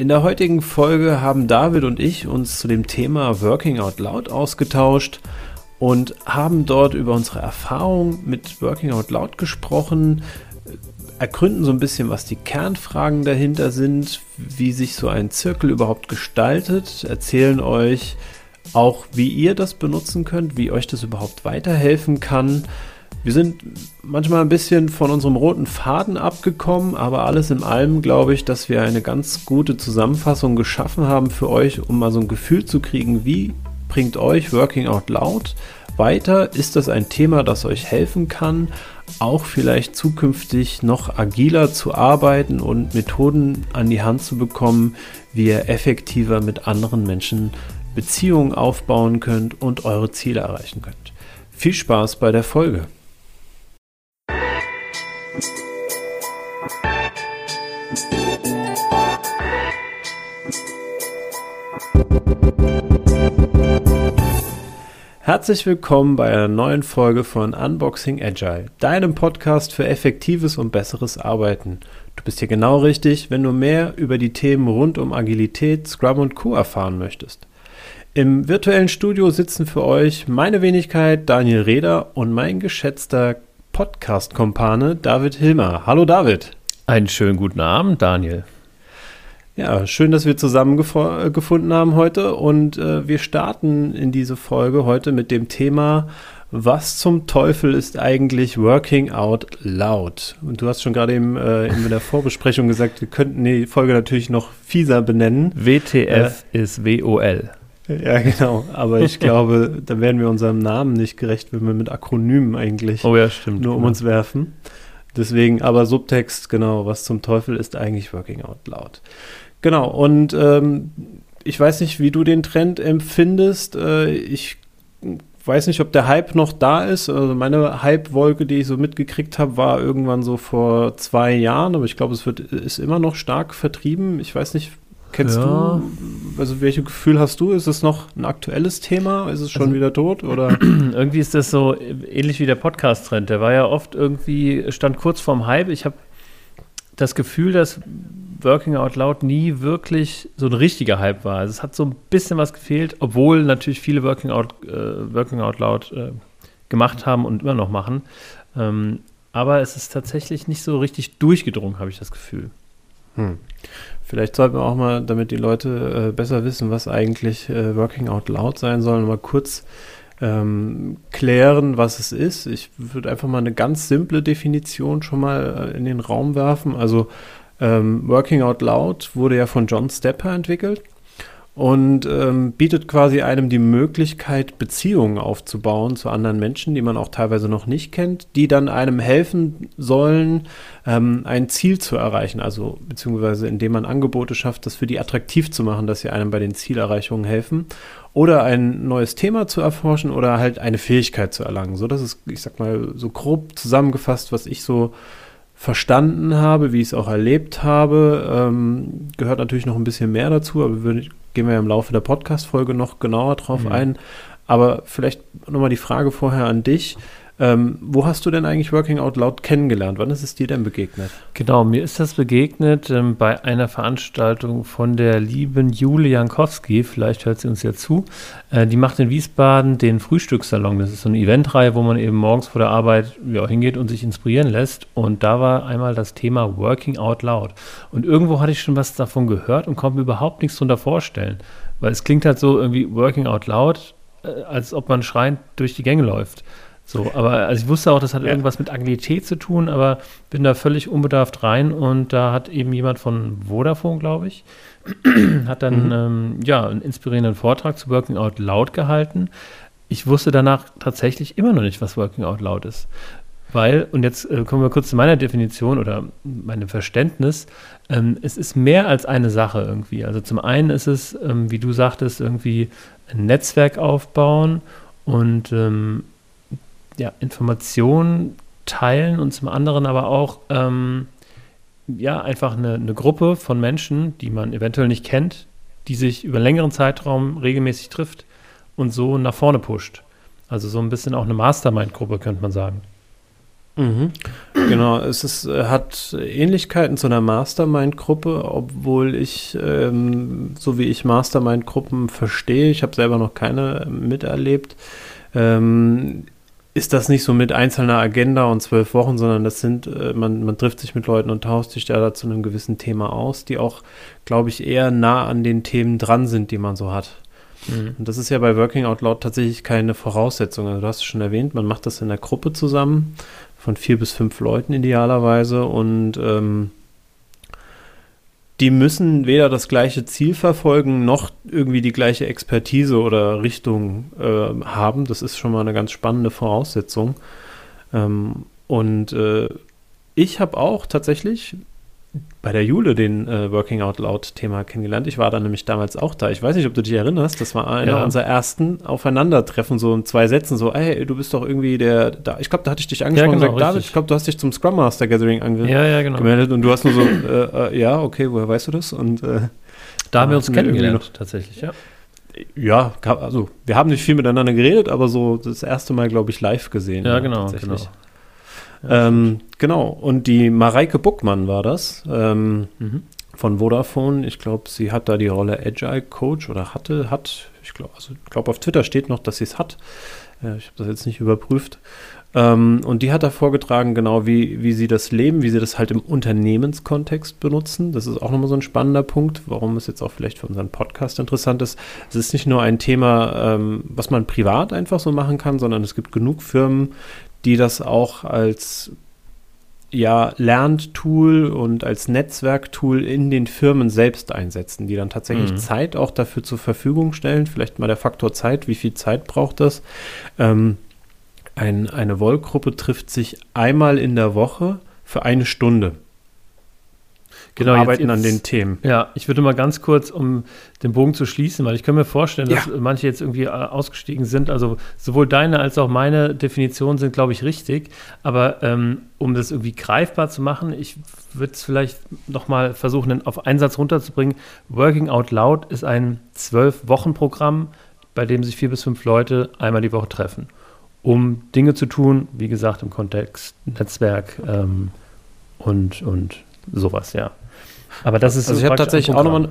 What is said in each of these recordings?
In der heutigen Folge haben David und ich uns zu dem Thema Working Out Loud ausgetauscht und haben dort über unsere Erfahrung mit Working Out Loud gesprochen, ergründen so ein bisschen, was die Kernfragen dahinter sind, wie sich so ein Zirkel überhaupt gestaltet, erzählen euch auch, wie ihr das benutzen könnt, wie euch das überhaupt weiterhelfen kann. Wir sind manchmal ein bisschen von unserem roten Faden abgekommen, aber alles in allem glaube ich, dass wir eine ganz gute Zusammenfassung geschaffen haben für euch, um mal so ein Gefühl zu kriegen, wie bringt euch Working Out Loud weiter? Ist das ein Thema, das euch helfen kann, auch vielleicht zukünftig noch agiler zu arbeiten und Methoden an die Hand zu bekommen, wie ihr effektiver mit anderen Menschen Beziehungen aufbauen könnt und eure Ziele erreichen könnt? Viel Spaß bei der Folge! Herzlich willkommen bei einer neuen Folge von Unboxing Agile, deinem Podcast für effektives und besseres Arbeiten. Du bist hier genau richtig, wenn du mehr über die Themen rund um Agilität, Scrum und Co. erfahren möchtest. Im virtuellen Studio sitzen für euch meine Wenigkeit Daniel Reder und mein geschätzter Podcast-Kompane David Hilmer. Hallo David. Einen schönen guten Abend, Daniel. Ja, schön, dass wir zusammengefunden haben heute und äh, wir starten in diese Folge heute mit dem Thema, was zum Teufel ist eigentlich Working Out Loud? Und du hast schon gerade eben äh, in der Vorbesprechung gesagt, wir könnten die Folge natürlich noch fieser benennen. WTF äh, ist WOL. Ja, genau. Aber ich glaube, da werden wir unserem Namen nicht gerecht, wenn wir mit Akronymen eigentlich oh ja, stimmt, nur um genau. uns werfen. Deswegen, aber Subtext, genau, was zum Teufel ist eigentlich Working Out Loud? Genau, und ähm, ich weiß nicht, wie du den Trend empfindest. Äh, ich weiß nicht, ob der Hype noch da ist. Also meine Hype-Wolke, die ich so mitgekriegt habe, war irgendwann so vor zwei Jahren, aber ich glaube, es wird, ist immer noch stark vertrieben. Ich weiß nicht, kennst ja. du, also welches Gefühl hast du? Ist es noch ein aktuelles Thema? Ist es schon also, wieder tot? Oder? Irgendwie ist das so ähnlich wie der Podcast-Trend. Der war ja oft irgendwie, stand kurz vorm Hype. Ich habe das Gefühl, dass Working Out Loud nie wirklich so ein richtiger Hype war. Also es hat so ein bisschen was gefehlt, obwohl natürlich viele Working Out, äh, Working Out Loud äh, gemacht haben und immer noch machen. Ähm, aber es ist tatsächlich nicht so richtig durchgedrungen, habe ich das Gefühl. Hm. Vielleicht sollten wir auch mal, damit die Leute äh, besser wissen, was eigentlich äh, Working Out Loud sein soll, mal kurz ähm, klären, was es ist. Ich würde einfach mal eine ganz simple Definition schon mal äh, in den Raum werfen. Also ähm, Working Out Loud wurde ja von John Stepper entwickelt und ähm, bietet quasi einem die Möglichkeit, Beziehungen aufzubauen zu anderen Menschen, die man auch teilweise noch nicht kennt, die dann einem helfen sollen, ähm, ein Ziel zu erreichen, also beziehungsweise indem man Angebote schafft, das für die attraktiv zu machen, dass sie einem bei den Zielerreichungen helfen oder ein neues Thema zu erforschen oder halt eine Fähigkeit zu erlangen. So, das ist, ich sag mal, so grob zusammengefasst, was ich so verstanden habe, wie ich es auch erlebt habe. Ähm, gehört natürlich noch ein bisschen mehr dazu, aber wir, gehen wir im Laufe der Podcast-Folge noch genauer drauf mhm. ein. Aber vielleicht nochmal die Frage vorher an dich. Ähm, wo hast du denn eigentlich Working Out Loud kennengelernt? Wann ist es dir denn begegnet? Genau, mir ist das begegnet ähm, bei einer Veranstaltung von der lieben Jule Jankowski. Vielleicht hört sie uns ja zu. Äh, die macht in Wiesbaden den Frühstückssalon. Das ist so eine Eventreihe, wo man eben morgens vor der Arbeit ja, hingeht und sich inspirieren lässt. Und da war einmal das Thema Working Out Loud. Und irgendwo hatte ich schon was davon gehört und konnte mir überhaupt nichts darunter vorstellen. Weil es klingt halt so irgendwie Working Out Loud, äh, als ob man schreiend durch die Gänge läuft. So, aber also ich wusste auch, das hat ja. irgendwas mit Agilität zu tun, aber bin da völlig unbedarft rein und da hat eben jemand von Vodafone, glaube ich, hat dann mhm. ähm, ja einen inspirierenden Vortrag zu Working Out Loud gehalten. Ich wusste danach tatsächlich immer noch nicht, was Working Out Loud ist. Weil, und jetzt äh, kommen wir kurz zu meiner Definition oder meinem Verständnis, ähm, es ist mehr als eine Sache irgendwie. Also zum einen ist es, ähm, wie du sagtest, irgendwie ein Netzwerk aufbauen und ähm, ja, Informationen teilen und zum anderen aber auch ähm, ja, einfach eine, eine Gruppe von Menschen, die man eventuell nicht kennt, die sich über einen längeren Zeitraum regelmäßig trifft und so nach vorne pusht. Also so ein bisschen auch eine Mastermind-Gruppe, könnte man sagen. Mhm. Genau, es ist, äh, hat Ähnlichkeiten zu einer Mastermind-Gruppe, obwohl ich, ähm, so wie ich Mastermind-Gruppen verstehe, ich habe selber noch keine miterlebt, ähm, ist das nicht so mit einzelner Agenda und zwölf Wochen, sondern das sind, äh, man, man trifft sich mit Leuten und tauscht sich da zu einem gewissen Thema aus, die auch, glaube ich, eher nah an den Themen dran sind, die man so hat. Mhm. Und das ist ja bei Working Out Loud tatsächlich keine Voraussetzung. Also du hast es schon erwähnt, man macht das in der Gruppe zusammen von vier bis fünf Leuten idealerweise und ähm, die müssen weder das gleiche Ziel verfolgen noch irgendwie die gleiche Expertise oder Richtung äh, haben. Das ist schon mal eine ganz spannende Voraussetzung. Ähm, und äh, ich habe auch tatsächlich bei der Jule den äh, Working Out Loud Thema kennengelernt. Ich war da nämlich damals auch da. Ich weiß nicht, ob du dich erinnerst. Das war einer ja. unserer ersten Aufeinandertreffen, so in zwei Sätzen, so, ey, du bist doch irgendwie der, da, ich glaube, da hatte ich dich angesprochen ja, genau, und gesagt, David, ich glaube, du hast dich zum Scrum Master Gathering angemeldet ja, ja, genau. und du hast nur so, äh, äh, ja, okay, woher weißt du das? Und äh, da haben wir uns kennengelernt, tatsächlich, ja. Ja, also wir haben nicht viel miteinander geredet, aber so das erste Mal, glaube ich, live gesehen. Ja, genau, genau. Ähm, genau, und die Mareike Buckmann war das ähm, mhm. von Vodafone. Ich glaube, sie hat da die Rolle Agile Coach oder hatte, hat, ich glaube, also ich glaube, auf Twitter steht noch, dass sie es hat. Äh, ich habe das jetzt nicht überprüft. Ähm, und die hat da vorgetragen, genau wie, wie sie das leben, wie sie das halt im Unternehmenskontext benutzen. Das ist auch nochmal so ein spannender Punkt, warum es jetzt auch vielleicht für unseren Podcast interessant ist. Es ist nicht nur ein Thema, ähm, was man privat einfach so machen kann, sondern es gibt genug Firmen, die das auch als ja, Lerntool und als Netzwerktool in den Firmen selbst einsetzen, die dann tatsächlich mhm. Zeit auch dafür zur Verfügung stellen. Vielleicht mal der Faktor Zeit, wie viel Zeit braucht das? Ähm, ein, eine Wollgruppe trifft sich einmal in der Woche für eine Stunde genau, arbeiten jetzt, an den Themen. Ja, ich würde mal ganz kurz, um den Bogen zu schließen, weil ich kann mir vorstellen, dass ja. manche jetzt irgendwie äh, ausgestiegen sind. Also sowohl deine als auch meine Definition sind, glaube ich, richtig. Aber ähm, um das irgendwie greifbar zu machen, ich würde es vielleicht nochmal versuchen, auf einen Satz runterzubringen. Working Out Loud ist ein Zwölf-Wochen-Programm, bei dem sich vier bis fünf Leute einmal die Woche treffen, um Dinge zu tun, wie gesagt, im Kontext Netzwerk ähm, und, und sowas, ja. Aber das ist also ich habe tatsächlich auch nochmal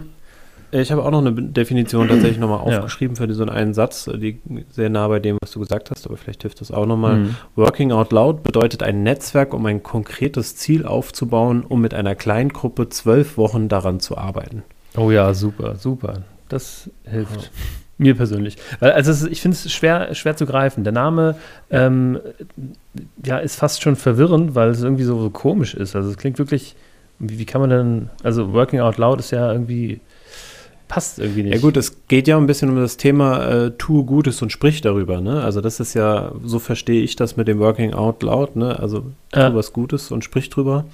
ich habe auch noch eine Definition tatsächlich nochmal aufgeschrieben ja. für diesen einen Satz, die sehr nah bei dem, was du gesagt hast, aber vielleicht hilft das auch nochmal. Mhm. Working out loud bedeutet ein Netzwerk, um ein konkretes Ziel aufzubauen, um mit einer kleinen Gruppe zwölf Wochen daran zu arbeiten. Oh ja, super, super. Das hilft. Ja. Mir persönlich. Weil, also ich finde es schwer, schwer zu greifen. Der Name ähm, ja, ist fast schon verwirrend, weil es irgendwie so, so komisch ist. Also es klingt wirklich wie, wie kann man denn, also Working Out Loud ist ja irgendwie, passt irgendwie nicht. Ja gut, es geht ja ein bisschen um das Thema äh, tue Gutes und sprich darüber, ne? Also das ist ja, so verstehe ich das mit dem Working Out Loud, ne? Also tu ja. was Gutes und sprich drüber.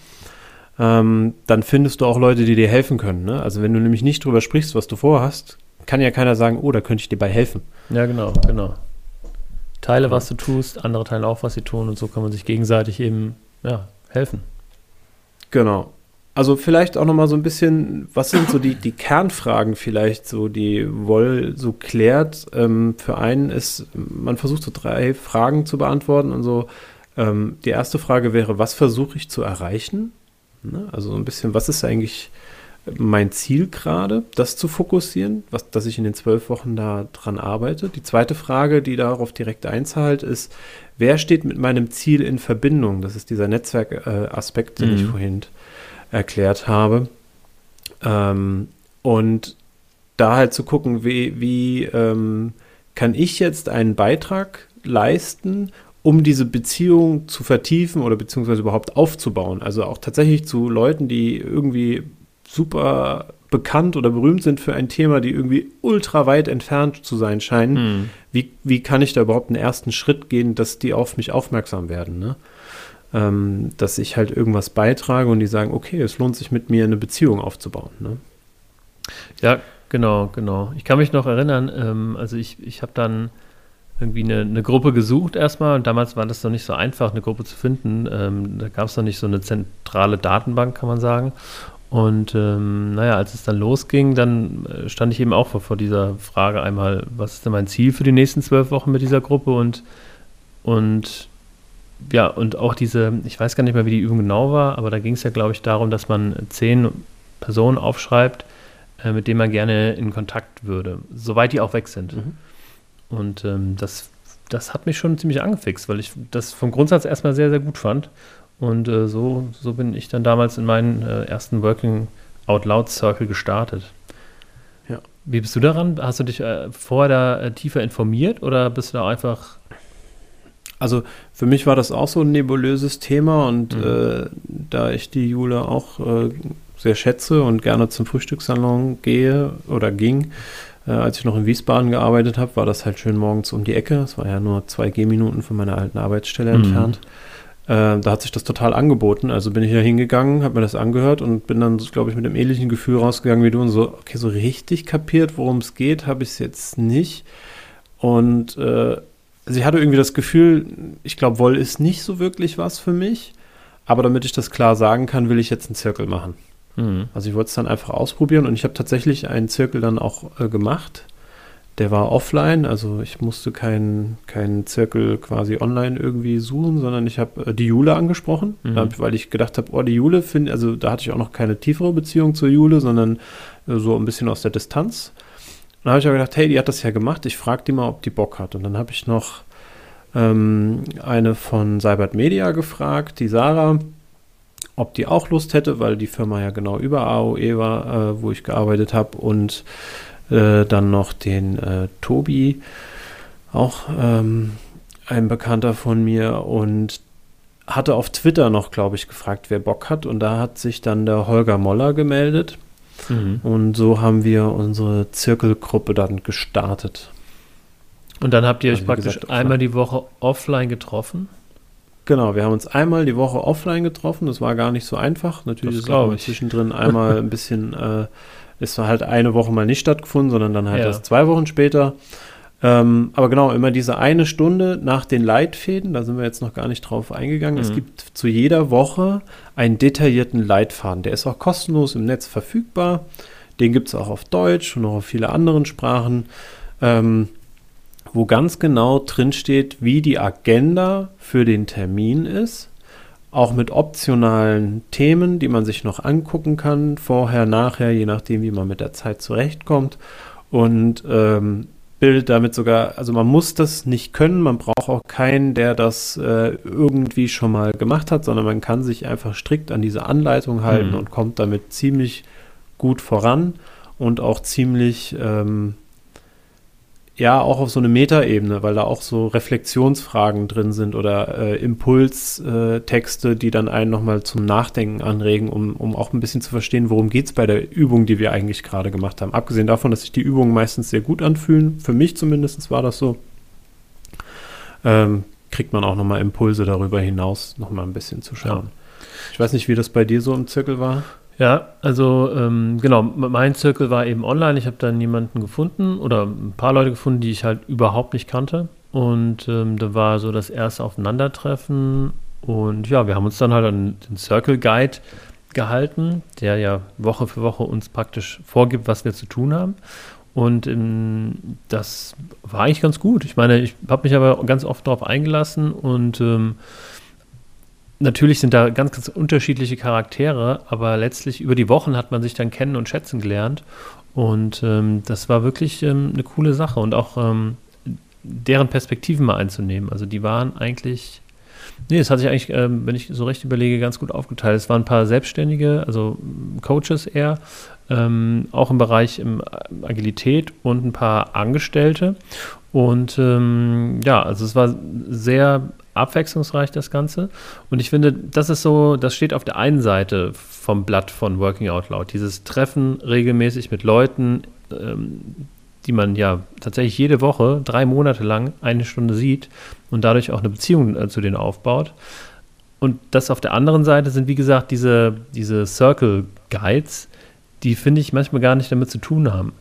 Ähm, dann findest du auch Leute, die dir helfen können, ne? Also wenn du nämlich nicht drüber sprichst, was du vorhast, kann ja keiner sagen, oh, da könnte ich dir bei helfen. Ja, genau, genau. Teile, was du tust, andere teilen auch, was sie tun und so kann man sich gegenseitig eben, ja, helfen. Genau. Also vielleicht auch noch mal so ein bisschen, was sind so die, die Kernfragen vielleicht, so die Woll so klärt. Ähm, für einen ist, man versucht so drei Fragen zu beantworten und so. Ähm, die erste Frage wäre, was versuche ich zu erreichen? Ne? Also so ein bisschen, was ist eigentlich mein Ziel gerade, das zu fokussieren, was, dass ich in den zwölf Wochen da dran arbeite. Die zweite Frage, die darauf direkt einzahlt, ist, wer steht mit meinem Ziel in Verbindung? Das ist dieser Netzwerkaspekt, äh, den mhm. ich vorhin erklärt habe. Ähm, und da halt zu gucken, wie, wie ähm, kann ich jetzt einen Beitrag leisten, um diese Beziehung zu vertiefen oder beziehungsweise überhaupt aufzubauen. Also auch tatsächlich zu Leuten, die irgendwie super bekannt oder berühmt sind für ein Thema, die irgendwie ultra weit entfernt zu sein scheinen. Hm. Wie, wie kann ich da überhaupt einen ersten Schritt gehen, dass die auf mich aufmerksam werden? Ne? Ähm, dass ich halt irgendwas beitrage und die sagen, okay, es lohnt sich mit mir eine Beziehung aufzubauen. Ne? Ja, genau, genau. Ich kann mich noch erinnern, ähm, also ich, ich habe dann irgendwie eine, eine, Gruppe gesucht erstmal und damals war das noch nicht so einfach, eine Gruppe zu finden. Ähm, da gab es noch nicht so eine zentrale Datenbank, kann man sagen. Und ähm, naja, als es dann losging, dann äh, stand ich eben auch vor, vor, dieser Frage einmal, was ist denn mein Ziel für die nächsten zwölf Wochen mit dieser Gruppe und, und ja, und auch diese, ich weiß gar nicht mehr, wie die Übung genau war, aber da ging es ja, glaube ich, darum, dass man zehn Personen aufschreibt, äh, mit denen man gerne in Kontakt würde, soweit die auch weg sind. Mhm. Und ähm, das, das hat mich schon ziemlich angefixt, weil ich das vom Grundsatz erstmal sehr, sehr gut fand. Und äh, so, so bin ich dann damals in meinen äh, ersten Working Out Loud Circle gestartet. Ja. Wie bist du daran? Hast du dich äh, vorher da äh, tiefer informiert oder bist du da einfach also für mich war das auch so ein nebulöses Thema und mhm. äh, da ich die Jule auch äh, sehr schätze und gerne zum Frühstückssalon gehe oder ging, äh, als ich noch in Wiesbaden gearbeitet habe, war das halt schön morgens um die Ecke. Es war ja nur zwei Gehminuten von meiner alten Arbeitsstelle mhm. entfernt. Äh, da hat sich das total angeboten. Also bin ich da hingegangen, habe mir das angehört und bin dann, glaube ich, mit dem ähnlichen Gefühl rausgegangen wie du und so, okay, so richtig kapiert, worum es geht, habe ich es jetzt nicht. Und äh, also ich hatte irgendwie das Gefühl, ich glaube, Woll ist nicht so wirklich was für mich. Aber damit ich das klar sagen kann, will ich jetzt einen Zirkel machen. Mhm. Also ich wollte es dann einfach ausprobieren und ich habe tatsächlich einen Zirkel dann auch äh, gemacht. Der war offline, also ich musste keinen kein Zirkel quasi online irgendwie suchen, sondern ich habe äh, die Jule angesprochen, mhm. hab, weil ich gedacht habe, oh, die Jule finde, also da hatte ich auch noch keine tiefere Beziehung zur Jule, sondern äh, so ein bisschen aus der Distanz dann habe ich aber gedacht, hey, die hat das ja gemacht, ich frage die mal, ob die Bock hat. Und dann habe ich noch ähm, eine von Cybert Media gefragt, die Sarah, ob die auch Lust hätte, weil die Firma ja genau über AOE war, äh, wo ich gearbeitet habe. Und äh, dann noch den äh, Tobi, auch ähm, ein Bekannter von mir. Und hatte auf Twitter noch, glaube ich, gefragt, wer Bock hat. Und da hat sich dann der Holger Moller gemeldet Mhm. Und so haben wir unsere Zirkelgruppe dann gestartet. Und dann habt ihr also euch praktisch gesagt, einmal die Woche offline getroffen? Genau, wir haben uns einmal die Woche offline getroffen. Das war gar nicht so einfach. Natürlich das ist auch zwischendrin einmal ein bisschen, äh, es war halt eine Woche mal nicht stattgefunden, sondern dann halt ja. erst zwei Wochen später. Ähm, aber genau, immer diese eine Stunde nach den Leitfäden, da sind wir jetzt noch gar nicht drauf eingegangen. Mhm. Es gibt zu jeder Woche einen detaillierten Leitfaden. Der ist auch kostenlos im Netz verfügbar. Den gibt es auch auf Deutsch und auch auf viele anderen Sprachen, ähm, wo ganz genau drinsteht, wie die Agenda für den Termin ist. Auch mit optionalen Themen, die man sich noch angucken kann, vorher, nachher, je nachdem, wie man mit der Zeit zurechtkommt. Und ähm, bildet damit sogar, also man muss das nicht können, man braucht auch keinen, der das äh, irgendwie schon mal gemacht hat, sondern man kann sich einfach strikt an diese Anleitung halten mhm. und kommt damit ziemlich gut voran und auch ziemlich ähm, ja auch auf so eine Metaebene, weil da auch so Reflexionsfragen drin sind oder äh, Impulstexte, äh, die dann einen nochmal zum Nachdenken anregen, um, um auch ein bisschen zu verstehen, worum geht es bei der Übung, die wir eigentlich gerade gemacht haben. Abgesehen davon, dass sich die Übungen meistens sehr gut anfühlen, für mich zumindest war das so, ähm, kriegt man auch nochmal Impulse darüber hinaus, nochmal ein bisschen zu schauen. Ja. Ich weiß nicht, wie das bei dir so im Zirkel war. Ja, also ähm, genau, mein Zirkel war eben online. Ich habe dann jemanden gefunden oder ein paar Leute gefunden, die ich halt überhaupt nicht kannte. Und ähm, da war so das erste Aufeinandertreffen. Und ja, wir haben uns dann halt an den Circle Guide gehalten, der ja Woche für Woche uns praktisch vorgibt, was wir zu tun haben. Und ähm, das war eigentlich ganz gut. Ich meine, ich habe mich aber ganz oft darauf eingelassen und ähm, natürlich sind da ganz, ganz unterschiedliche Charaktere, aber letztlich über die Wochen hat man sich dann kennen und schätzen gelernt. Und ähm, das war wirklich ähm, eine coole Sache und auch ähm, deren Perspektiven mal einzunehmen. Also die waren eigentlich, nee, es hat sich eigentlich, ähm, wenn ich so recht überlege, ganz gut aufgeteilt. Es waren ein paar Selbstständige, also Coaches eher, ähm, auch im Bereich ähm, Agilität und ein paar Angestellte. Und ja, also es war sehr abwechslungsreich, das Ganze. Und ich finde, das ist so, das steht auf der einen Seite vom Blatt von Working Out Loud. Dieses Treffen regelmäßig mit Leuten, ähm, die man ja tatsächlich jede Woche, drei Monate lang, eine Stunde sieht und dadurch auch eine Beziehung äh, zu denen aufbaut. Und das auf der anderen Seite sind, wie gesagt, diese, diese Circle Guides, die finde ich manchmal gar nicht damit zu tun haben.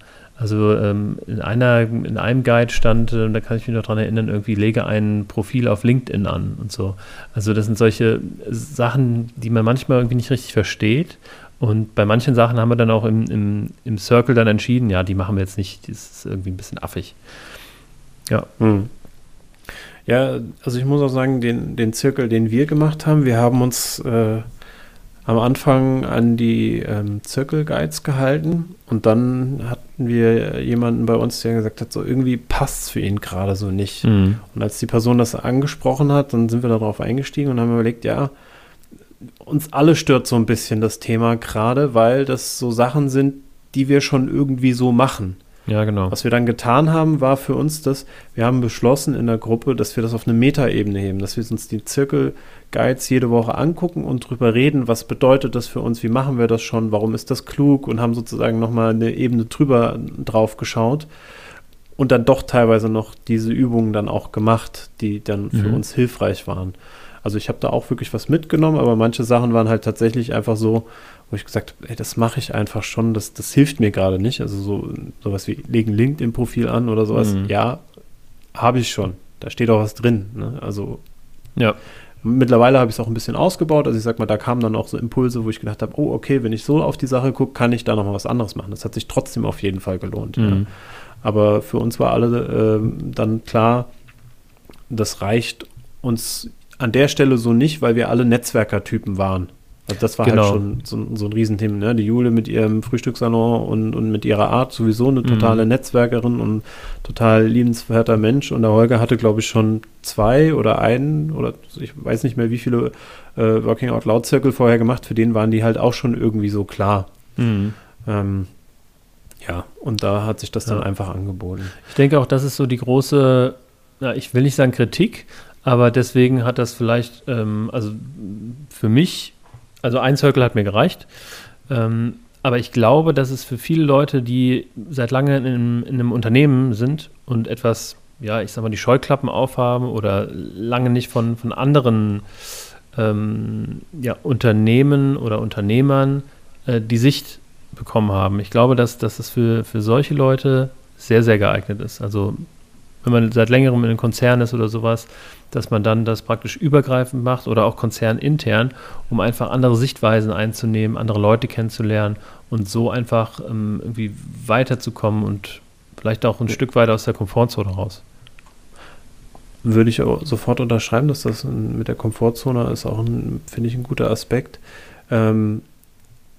Also ähm, in, einer, in einem Guide stand, äh, da kann ich mich noch dran erinnern, irgendwie lege ein Profil auf LinkedIn an und so. Also das sind solche Sachen, die man manchmal irgendwie nicht richtig versteht. Und bei manchen Sachen haben wir dann auch im, im, im Circle dann entschieden, ja, die machen wir jetzt nicht, das ist irgendwie ein bisschen affig. Ja. Hm. Ja, also ich muss auch sagen, den, den Zirkel, den wir gemacht haben, wir haben uns äh, am Anfang an die ähm, Zirkelguides gehalten und dann hatten wir jemanden bei uns, der gesagt hat, so irgendwie passt es für ihn gerade so nicht. Mhm. Und als die Person das angesprochen hat, dann sind wir darauf eingestiegen und haben überlegt, ja, uns alle stört so ein bisschen das Thema gerade, weil das so Sachen sind, die wir schon irgendwie so machen. Ja, genau. Was wir dann getan haben, war für uns das, wir haben beschlossen in der Gruppe, dass wir das auf eine Metaebene heben, dass wir uns die Zirkel-Guides jede Woche angucken und drüber reden, was bedeutet das für uns, wie machen wir das schon, warum ist das klug und haben sozusagen nochmal eine Ebene drüber drauf geschaut und dann doch teilweise noch diese Übungen dann auch gemacht, die dann für mhm. uns hilfreich waren. Also ich habe da auch wirklich was mitgenommen, aber manche Sachen waren halt tatsächlich einfach so, wo ich gesagt habe, ey, das mache ich einfach schon, das, das hilft mir gerade nicht. Also so sowas wie legen LinkedIn-Profil an oder sowas. Mhm. Ja, habe ich schon. Da steht auch was drin. Ne? Also ja. Mittlerweile habe ich es auch ein bisschen ausgebaut. Also ich sag mal, da kamen dann auch so Impulse, wo ich gedacht habe, oh, okay, wenn ich so auf die Sache gucke, kann ich da nochmal was anderes machen. Das hat sich trotzdem auf jeden Fall gelohnt. Mhm. Ja. Aber für uns war alle äh, dann klar, das reicht uns an der Stelle so nicht, weil wir alle Netzwerkertypen waren. Also das war halt genau. halt schon so, so ein Riesenthema. Ne? Die Jule mit ihrem Frühstückssalon und, und mit ihrer Art sowieso eine totale mhm. Netzwerkerin und total liebenswerter Mensch. Und der Holger hatte, glaube ich, schon zwei oder einen oder ich weiß nicht mehr, wie viele äh, Working Out Loud Circle vorher gemacht. Für den waren die halt auch schon irgendwie so klar. Mhm. Ähm, ja, und da hat sich das dann einfach angeboten. Ich denke auch, das ist so die große, na, ich will nicht sagen Kritik, aber deswegen hat das vielleicht, ähm, also für mich also ein Circle hat mir gereicht. Ähm, aber ich glaube, dass es für viele Leute, die seit langem in, in, einem Unternehmen sind und etwas, ja, ich sag mal, die Scheuklappen aufhaben oder lange nicht von, von anderen ähm, ja, Unternehmen oder Unternehmern äh, die Sicht bekommen haben. Ich glaube, dass, dass es für, für solche Leute sehr, sehr geeignet ist. Also wenn man seit längerem in einem Konzern ist oder sowas, dass man dann das praktisch übergreifend macht oder auch konzernintern, um einfach andere Sichtweisen einzunehmen, andere Leute kennenzulernen und so einfach ähm, irgendwie weiterzukommen und vielleicht auch ein ja. Stück weiter aus der Komfortzone raus. Würde ich auch sofort unterschreiben, dass das mit der Komfortzone ist auch, finde ich, ein guter Aspekt. Ähm,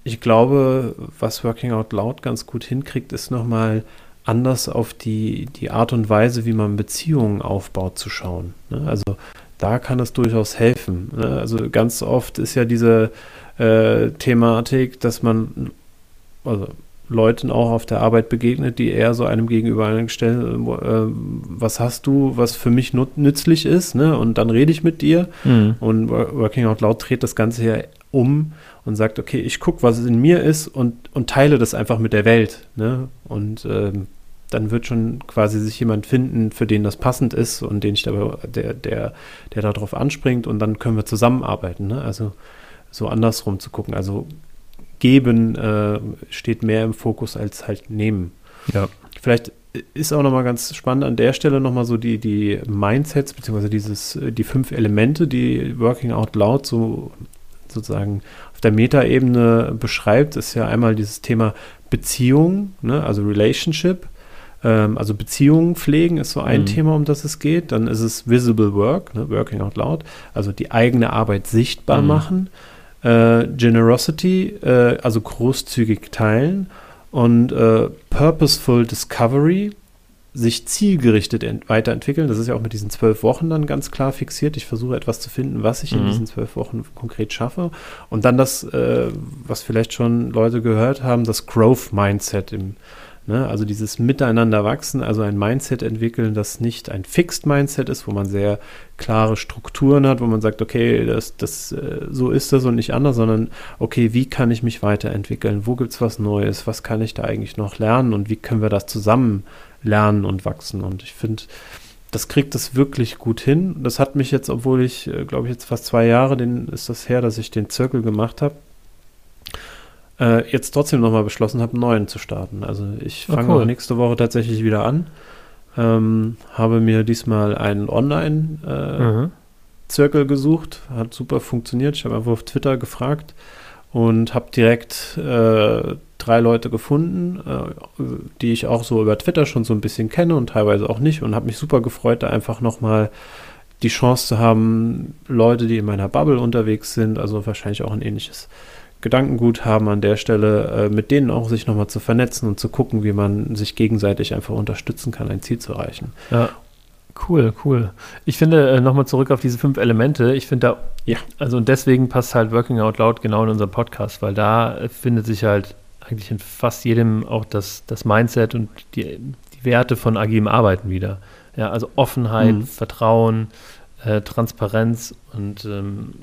ich glaube, was Working Out Loud ganz gut hinkriegt, ist nochmal anders auf die, die Art und Weise, wie man Beziehungen aufbaut, zu schauen. Ne? Also da kann es durchaus helfen. Ne? Also ganz oft ist ja diese äh, Thematik, dass man also Leuten auch auf der Arbeit begegnet, die eher so einem gegenüber einstellen, äh, was hast du, was für mich nützlich ist, ne? Und dann rede ich mit dir. Mhm. Und Working Out Loud dreht das Ganze ja um und sagt, okay, ich gucke, was in mir ist und, und teile das einfach mit der Welt. Ne? Und ähm, dann wird schon quasi sich jemand finden, für den das passend ist und den ich dabei, der, der, der darauf anspringt und dann können wir zusammenarbeiten. Ne? Also so andersrum zu gucken. Also geben äh, steht mehr im Fokus als halt nehmen. Ja. Vielleicht ist auch nochmal ganz spannend an der Stelle nochmal so die, die Mindsets, beziehungsweise dieses, die fünf Elemente, die Working Out Loud so sozusagen auf der Metaebene beschreibt, ist ja einmal dieses Thema Beziehung, ne, also Relationship. Ähm, also Beziehungen pflegen ist so ein mhm. Thema, um das es geht. Dann ist es Visible Work, ne, Working Out Loud, also die eigene Arbeit sichtbar mhm. machen. Äh, Generosity, äh, also großzügig teilen. Und äh, Purposeful Discovery, sich zielgerichtet weiterentwickeln. Das ist ja auch mit diesen zwölf Wochen dann ganz klar fixiert. Ich versuche etwas zu finden, was ich mhm. in diesen zwölf Wochen konkret schaffe. Und dann das, äh, was vielleicht schon Leute gehört haben, das Growth Mindset im Ne? Also dieses Miteinander wachsen, also ein Mindset entwickeln, das nicht ein Fixed Mindset ist, wo man sehr klare Strukturen hat, wo man sagt, okay, das, das, äh, so ist das und nicht anders, sondern okay, wie kann ich mich weiterentwickeln? Wo gibt es was Neues? Was kann ich da eigentlich noch lernen und wie können wir das zusammen lernen und wachsen? Und ich finde, das kriegt das wirklich gut hin. Das hat mich jetzt, obwohl ich, äh, glaube ich, jetzt fast zwei Jahre, den ist das her, dass ich den Zirkel gemacht habe, äh, jetzt trotzdem nochmal beschlossen habe, einen neuen zu starten. Also ich fange oh, cool. nächste Woche tatsächlich wieder an. Ähm, habe mir diesmal einen Online-Zirkel äh, mhm. gesucht. Hat super funktioniert. Ich habe einfach auf Twitter gefragt und habe direkt äh, drei Leute gefunden, äh, die ich auch so über Twitter schon so ein bisschen kenne und teilweise auch nicht und habe mich super gefreut, da einfach nochmal die Chance zu haben, Leute, die in meiner Bubble unterwegs sind, also wahrscheinlich auch ein ähnliches Gedankengut haben an der Stelle, äh, mit denen auch sich nochmal zu vernetzen und zu gucken, wie man sich gegenseitig einfach unterstützen kann, ein Ziel zu erreichen. Ja. Cool, cool. Ich finde, äh, nochmal zurück auf diese fünf Elemente, ich finde da, Ja. also und deswegen passt halt Working Out Loud genau in unseren Podcast, weil da findet sich halt eigentlich in fast jedem auch das, das Mindset und die, die Werte von agilem Arbeiten wieder. Ja, also Offenheit, Mhm. Vertrauen, äh, Transparenz und ähm,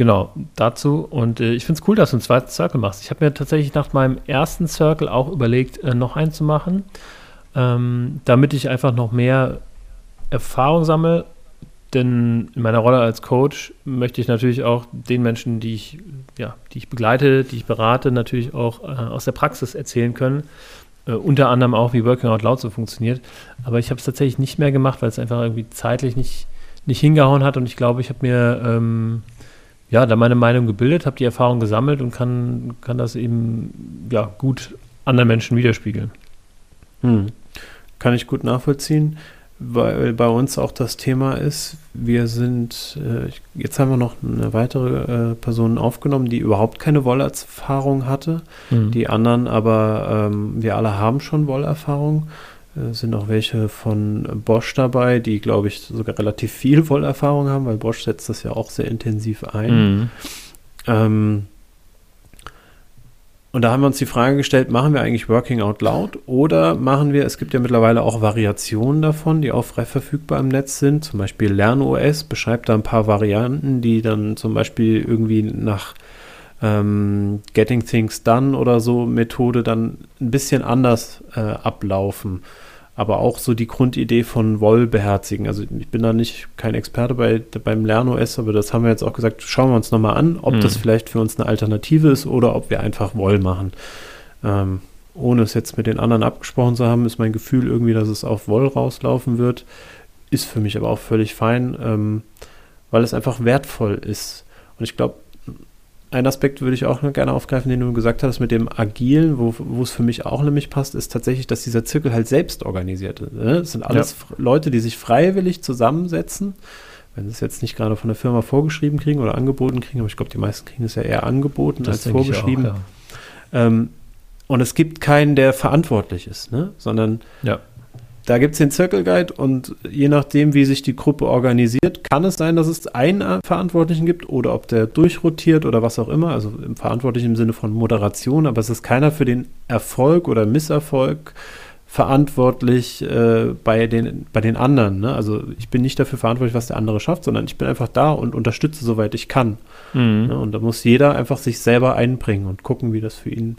genau dazu. Und äh, ich finde es cool, dass du einen zweiten Circle machst. Ich habe mir tatsächlich nach meinem ersten Circle auch überlegt, äh, noch einen zu machen, ähm, damit ich einfach noch mehr Erfahrung sammle. Denn in meiner Rolle als Coach möchte ich natürlich auch den Menschen, die ich, ja, die ich begleite, die ich berate, natürlich auch äh, aus der Praxis erzählen können. Äh, unter anderem auch, wie Working Out Loud so funktioniert. Aber ich habe es tatsächlich nicht mehr gemacht, weil es einfach irgendwie zeitlich nicht, nicht hingehauen hat. Und ich glaube, ich habe mir ähm, ja, da meine Meinung gebildet, habe die Erfahrung gesammelt und kann, kann das eben ja, gut anderen Menschen widerspiegeln. Hm. Kann ich gut nachvollziehen, weil bei uns auch das Thema ist, wir sind, äh, jetzt haben wir noch eine weitere äh, Person aufgenommen, die überhaupt keine Wollerfahrung hatte. Mhm. Die anderen aber, ähm, wir alle haben schon Wollerfahrung. Äh, sind auch welche von Bosch dabei, die, glaube ich, sogar relativ viel Wollerfahrung haben, weil Bosch setzt das ja auch sehr intensiv ein. Mhm. Ähm, und da haben wir uns die Frage gestellt, machen wir eigentlich Working Out Loud oder machen wir, es gibt ja mittlerweile auch Variationen davon, die auch frei verfügbar im Netz sind. Zum Beispiel LernOS beschreibt da ein paar Varianten, die dann zum Beispiel irgendwie nach ähm, Getting Things Done oder so Methode dann ein bisschen anders äh, ablaufen. Aber auch so die Grundidee von Woll beherzigen. Also ich bin da nicht kein Experte bei, beim LernOS, aber das haben wir jetzt auch gesagt, schauen wir uns nochmal an, ob Mhm. das vielleicht für uns eine Alternative ist oder ob wir einfach Woll machen. Ähm, ohne es jetzt mit den anderen abgesprochen zu haben, ist mein Gefühl irgendwie, dass es auf Woll rauslaufen wird. Ist für mich aber auch völlig fein, ähm, weil es einfach wertvoll ist. Und ich glaube, ein Aspekt würde ich auch noch gerne aufgreifen, den du gesagt hast, mit dem Agilen, wo, wo es für mich auch nämlich passt, ist tatsächlich, dass dieser Zirkel halt selbst organisiert ist. Ne? Es sind alles F- Leute, die sich freiwillig zusammensetzen, wenn sie es jetzt nicht gerade von der Firma vorgeschrieben kriegen oder angeboten kriegen, aber ich glaube, die meisten kriegen es ja eher angeboten als denke ich vorgeschrieben. Auch, ja. Ähm, und es gibt keinen, der verantwortlich ist, ne? sondern Ja. Da gibt es den Circle Guide und je nachdem, wie sich die Gruppe organisiert, kann es sein, dass es einen Verantwortlichen gibt oder ob der durchrotiert oder was auch immer. Also im Verantwortlichen im Sinne von Moderation, aber es ist keiner für den Erfolg oder Misserfolg verantwortlich äh, bei, den, bei den anderen. Ne? Also ich bin nicht dafür verantwortlich, was der andere schafft, sondern ich bin einfach da und unterstütze, soweit ich kann. Mhm. Ne? Und da muss jeder einfach sich selber einbringen und gucken, wie das für ihn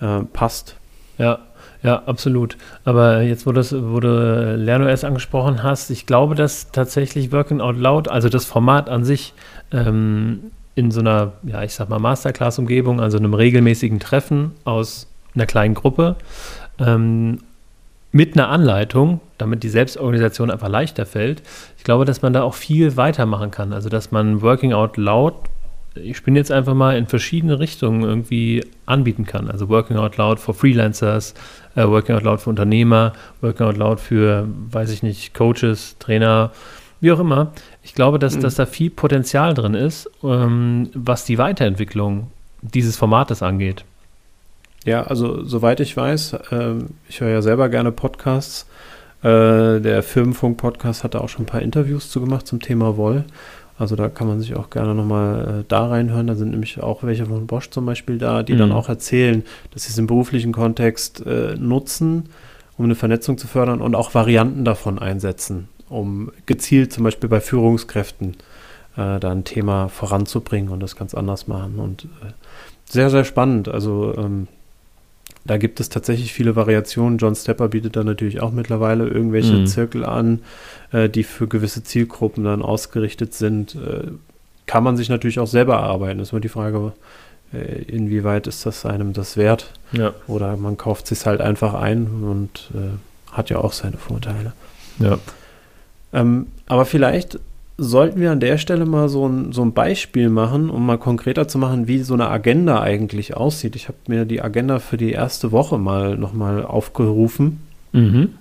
äh, passt. Ja, ja, absolut. Aber jetzt, wo, das, wo du LernOS angesprochen hast, ich glaube, dass tatsächlich Working Out Loud, also das Format an sich, ähm, in so einer, ja, ich sag mal, Masterclass-Umgebung, also einem regelmäßigen Treffen aus einer kleinen Gruppe, ähm, mit einer Anleitung, damit die Selbstorganisation einfach leichter fällt. Ich glaube, dass man da auch viel weitermachen kann. Also, dass man Working Out Loud, ich spinne jetzt einfach mal in verschiedene Richtungen irgendwie anbieten kann. Also Working Out Loud für Freelancers, äh, Working Out Loud für Unternehmer, Working Out Loud für, weiß ich nicht, Coaches, Trainer, wie auch immer. Ich glaube, dass, Mhm. dass da viel Potenzial drin ist, ähm, was die Weiterentwicklung dieses Formates angeht. Ja, also soweit ich weiß, ähm, ich höre ja selber gerne Podcasts. Äh, der Firmenfunk-Podcast hat da auch schon ein paar Interviews zu gemacht zum Thema Woll. Also da kann man sich auch gerne nochmal äh, da reinhören. Da sind nämlich auch welche von Bosch zum Beispiel da, die Mhm. dann auch erzählen, dass sie es im beruflichen Kontext äh, nutzen, um eine Vernetzung zu fördern und auch Varianten davon einsetzen, um gezielt zum Beispiel bei Führungskräften äh, da ein Thema voranzubringen und das ganz anders machen. Und äh, sehr, sehr spannend. Also ähm, da gibt es tatsächlich viele Variationen. John Stepper bietet da natürlich auch mittlerweile irgendwelche Mhm. Zirkel an, äh, die für gewisse Zielgruppen dann ausgerichtet sind. Äh, kann man sich natürlich auch selber erarbeiten. Das ist immer die Frage, äh, inwieweit ist das einem das wert? Ja. Oder man kauft sich halt einfach ein und äh, hat ja auch seine Vorteile. Ja. Ähm, aber vielleicht sollten wir an der Stelle mal so ein, so ein Beispiel machen, um mal konkreter zu machen, wie so eine Agenda eigentlich aussieht. Ich habe mir die Agenda für die erste Woche mal nochmal aufgerufen. Mhm.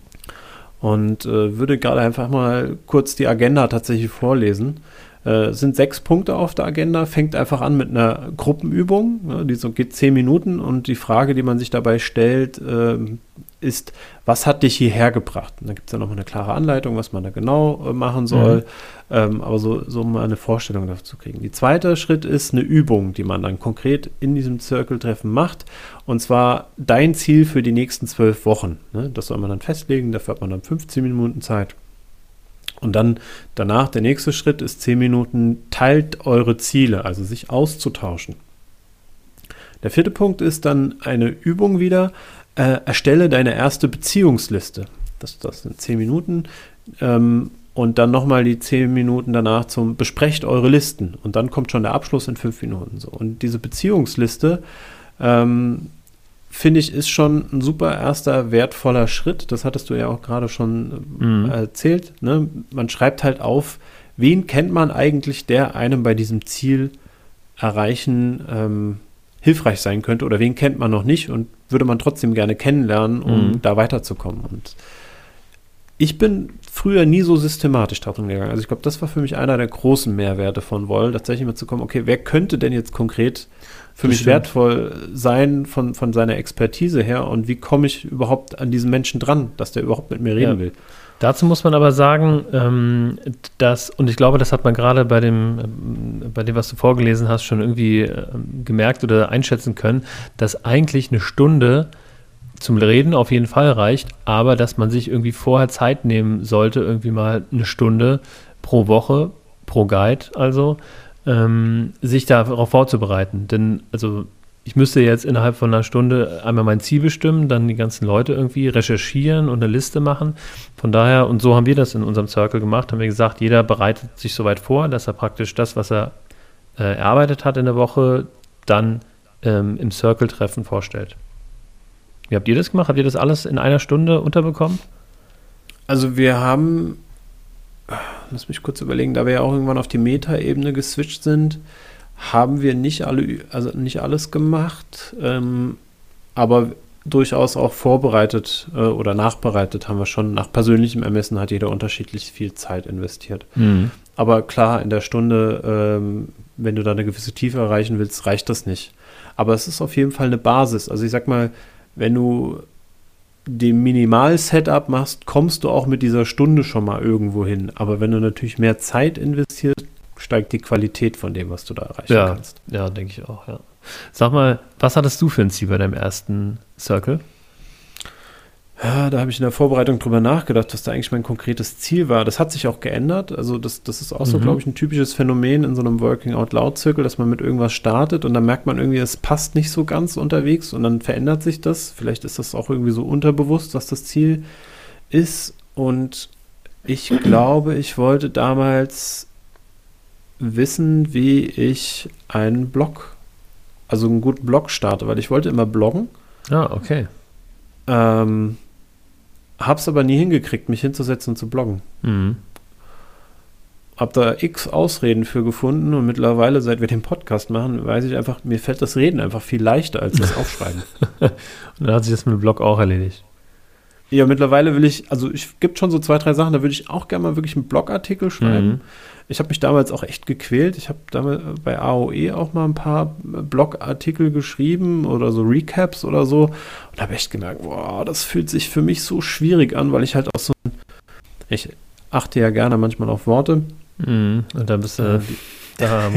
und äh, würde gerade einfach mal kurz die Agenda tatsächlich vorlesen. Äh, sind sechs Punkte auf der Agenda, fängt einfach an mit einer Gruppenübung, ne, die so geht zehn Minuten und die Frage, die man sich dabei stellt, äh, ist, was hat dich hierher gebracht? Und da gibt es ja nochmal eine klare Anleitung, was man da genau äh, machen soll, mhm. ähm, aber so, so mal eine Vorstellung dafür zu kriegen. Die zweite Schritt ist eine Übung, die man dann konkret in diesem Circle-Treffen macht und zwar dein Ziel für die nächsten zwölf Wochen. Ne? Das soll man dann festlegen, dafür hat man dann 15 Minuten Zeit. Und dann danach, der nächste Schritt ist 10 Minuten, teilt eure Ziele, also sich auszutauschen. Der vierte Punkt ist dann eine Übung wieder, äh, erstelle deine erste Beziehungsliste. Das, das sind 10 Minuten. Ähm, und dann nochmal die 10 Minuten danach zum Besprecht eure Listen. Und dann kommt schon der Abschluss in 5 Minuten. So. Und diese Beziehungsliste ähm, finde ich, ist schon ein super erster wertvoller Schritt. Das hattest du ja auch gerade schon mhm. erzählt. Ne? Man schreibt halt auf, wen kennt man eigentlich, der einem bei diesem Ziel erreichen ähm, hilfreich sein könnte oder wen kennt man noch nicht und würde man trotzdem gerne kennenlernen, um mhm. da weiterzukommen. Und ich bin früher nie so systematisch darum gegangen. Also ich glaube, das war für mich einer der großen Mehrwerte von Woll, tatsächlich mal zu kommen, okay, wer könnte denn jetzt konkret für mich wertvoll sein von, von seiner Expertise her und wie komme ich überhaupt an diesen Menschen dran, dass der überhaupt mit mir reden ja. will. Dazu muss man aber sagen, ähm, dass, und ich glaube, das hat man gerade bei dem, ähm, bei dem, was du vorgelesen hast, schon irgendwie ähm, gemerkt oder einschätzen können, dass eigentlich eine Stunde zum Reden auf jeden Fall reicht, aber dass man sich irgendwie vorher Zeit nehmen sollte, irgendwie mal eine Stunde pro Woche, pro Guide also, ähm, sich darauf vorzubereiten. Denn also ich müsste jetzt innerhalb von einer Stunde einmal mein Ziel bestimmen, dann die ganzen Leute irgendwie recherchieren und eine Liste machen. Von daher, und so haben wir das in unserem Circle gemacht, haben wir gesagt, jeder bereitet sich soweit vor, dass er praktisch das, was er äh, erarbeitet hat in der Woche, dann ähm, im Circle-Treffen vorstellt. Wie habt ihr das gemacht? Habt ihr das alles in einer Stunde unterbekommen? Also wir haben lass mich kurz überlegen, da wir ja auch irgendwann auf die Meta-Ebene geswitcht sind, haben wir nicht alle, also nicht alles gemacht, ähm, aber durchaus auch vorbereitet äh, oder nachbereitet haben wir schon. Nach persönlichem Ermessen hat jeder unterschiedlich viel Zeit investiert. Mhm. Aber klar, in der Stunde, ähm, wenn du da eine gewisse Tiefe erreichen willst, reicht das nicht. Aber es ist auf jeden Fall eine Basis. Also ich sag mal, wenn du dem Minimal-Setup machst, kommst du auch mit dieser Stunde schon mal irgendwo hin. Aber wenn du natürlich mehr Zeit investierst, steigt die Qualität von dem, was du da erreichen ja, kannst. Ja, denke ich auch, ja. Sag mal, was hattest du für ein Ziel bei deinem ersten Circle? Ja, da habe ich in der Vorbereitung drüber nachgedacht, was da eigentlich mein konkretes Ziel war. Das hat sich auch geändert. Also das, das ist auch so, mhm. glaube ich, ein typisches Phänomen in so einem Working Out Loud Zirkel, dass man mit irgendwas startet und dann merkt man irgendwie, es passt nicht so ganz unterwegs und dann verändert sich das. Vielleicht ist das auch irgendwie so unterbewusst, was das Ziel ist. Und ich glaube, ich wollte damals wissen, wie ich einen Blog, also einen guten Blog starte, weil ich wollte immer bloggen. Ah, okay. Ähm, Hab's aber nie hingekriegt, mich hinzusetzen und zu bloggen. Mhm. Hab da x Ausreden für gefunden und mittlerweile, seit wir den Podcast machen, weiß ich einfach, mir fällt das Reden einfach viel leichter als das Aufschreiben. und dann hat sich das mit dem Blog auch erledigt. Ja, mittlerweile will ich, also es gibt schon so zwei, drei Sachen, da würde ich auch gerne mal wirklich einen Blogartikel schreiben. Mhm. Ich habe mich damals auch echt gequält. Ich habe damals bei AOE auch mal ein paar Blogartikel geschrieben oder so Recaps oder so und habe echt gemerkt, boah, das fühlt sich für mich so schwierig an, weil ich halt auch so ein, ich achte ja gerne manchmal auf Worte. Mhm. Und dann bist du äh, da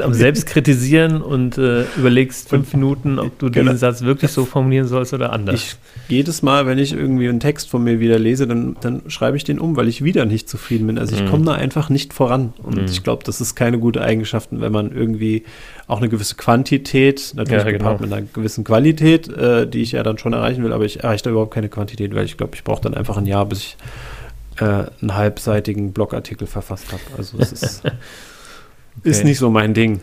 am Selbstkritisieren und äh, überlegst fünf Minuten, ob du genau. diesen Satz wirklich so formulieren sollst oder anders. Ich, jedes Mal, wenn ich irgendwie einen Text von mir wieder lese, dann, dann schreibe ich den um, weil ich wieder nicht zufrieden bin. Also ich mhm. komme da einfach nicht voran. Und mhm. ich glaube, das ist keine gute Eigenschaft, wenn man irgendwie auch eine gewisse Quantität, natürlich ja, genau. mit einer gewissen Qualität, äh, die ich ja dann schon erreichen will, aber ich erreiche da überhaupt keine Quantität, weil ich glaube, ich brauche dann einfach ein Jahr, bis ich äh, einen halbseitigen Blogartikel verfasst habe. Also es ist Okay. Ist nicht so mein Ding.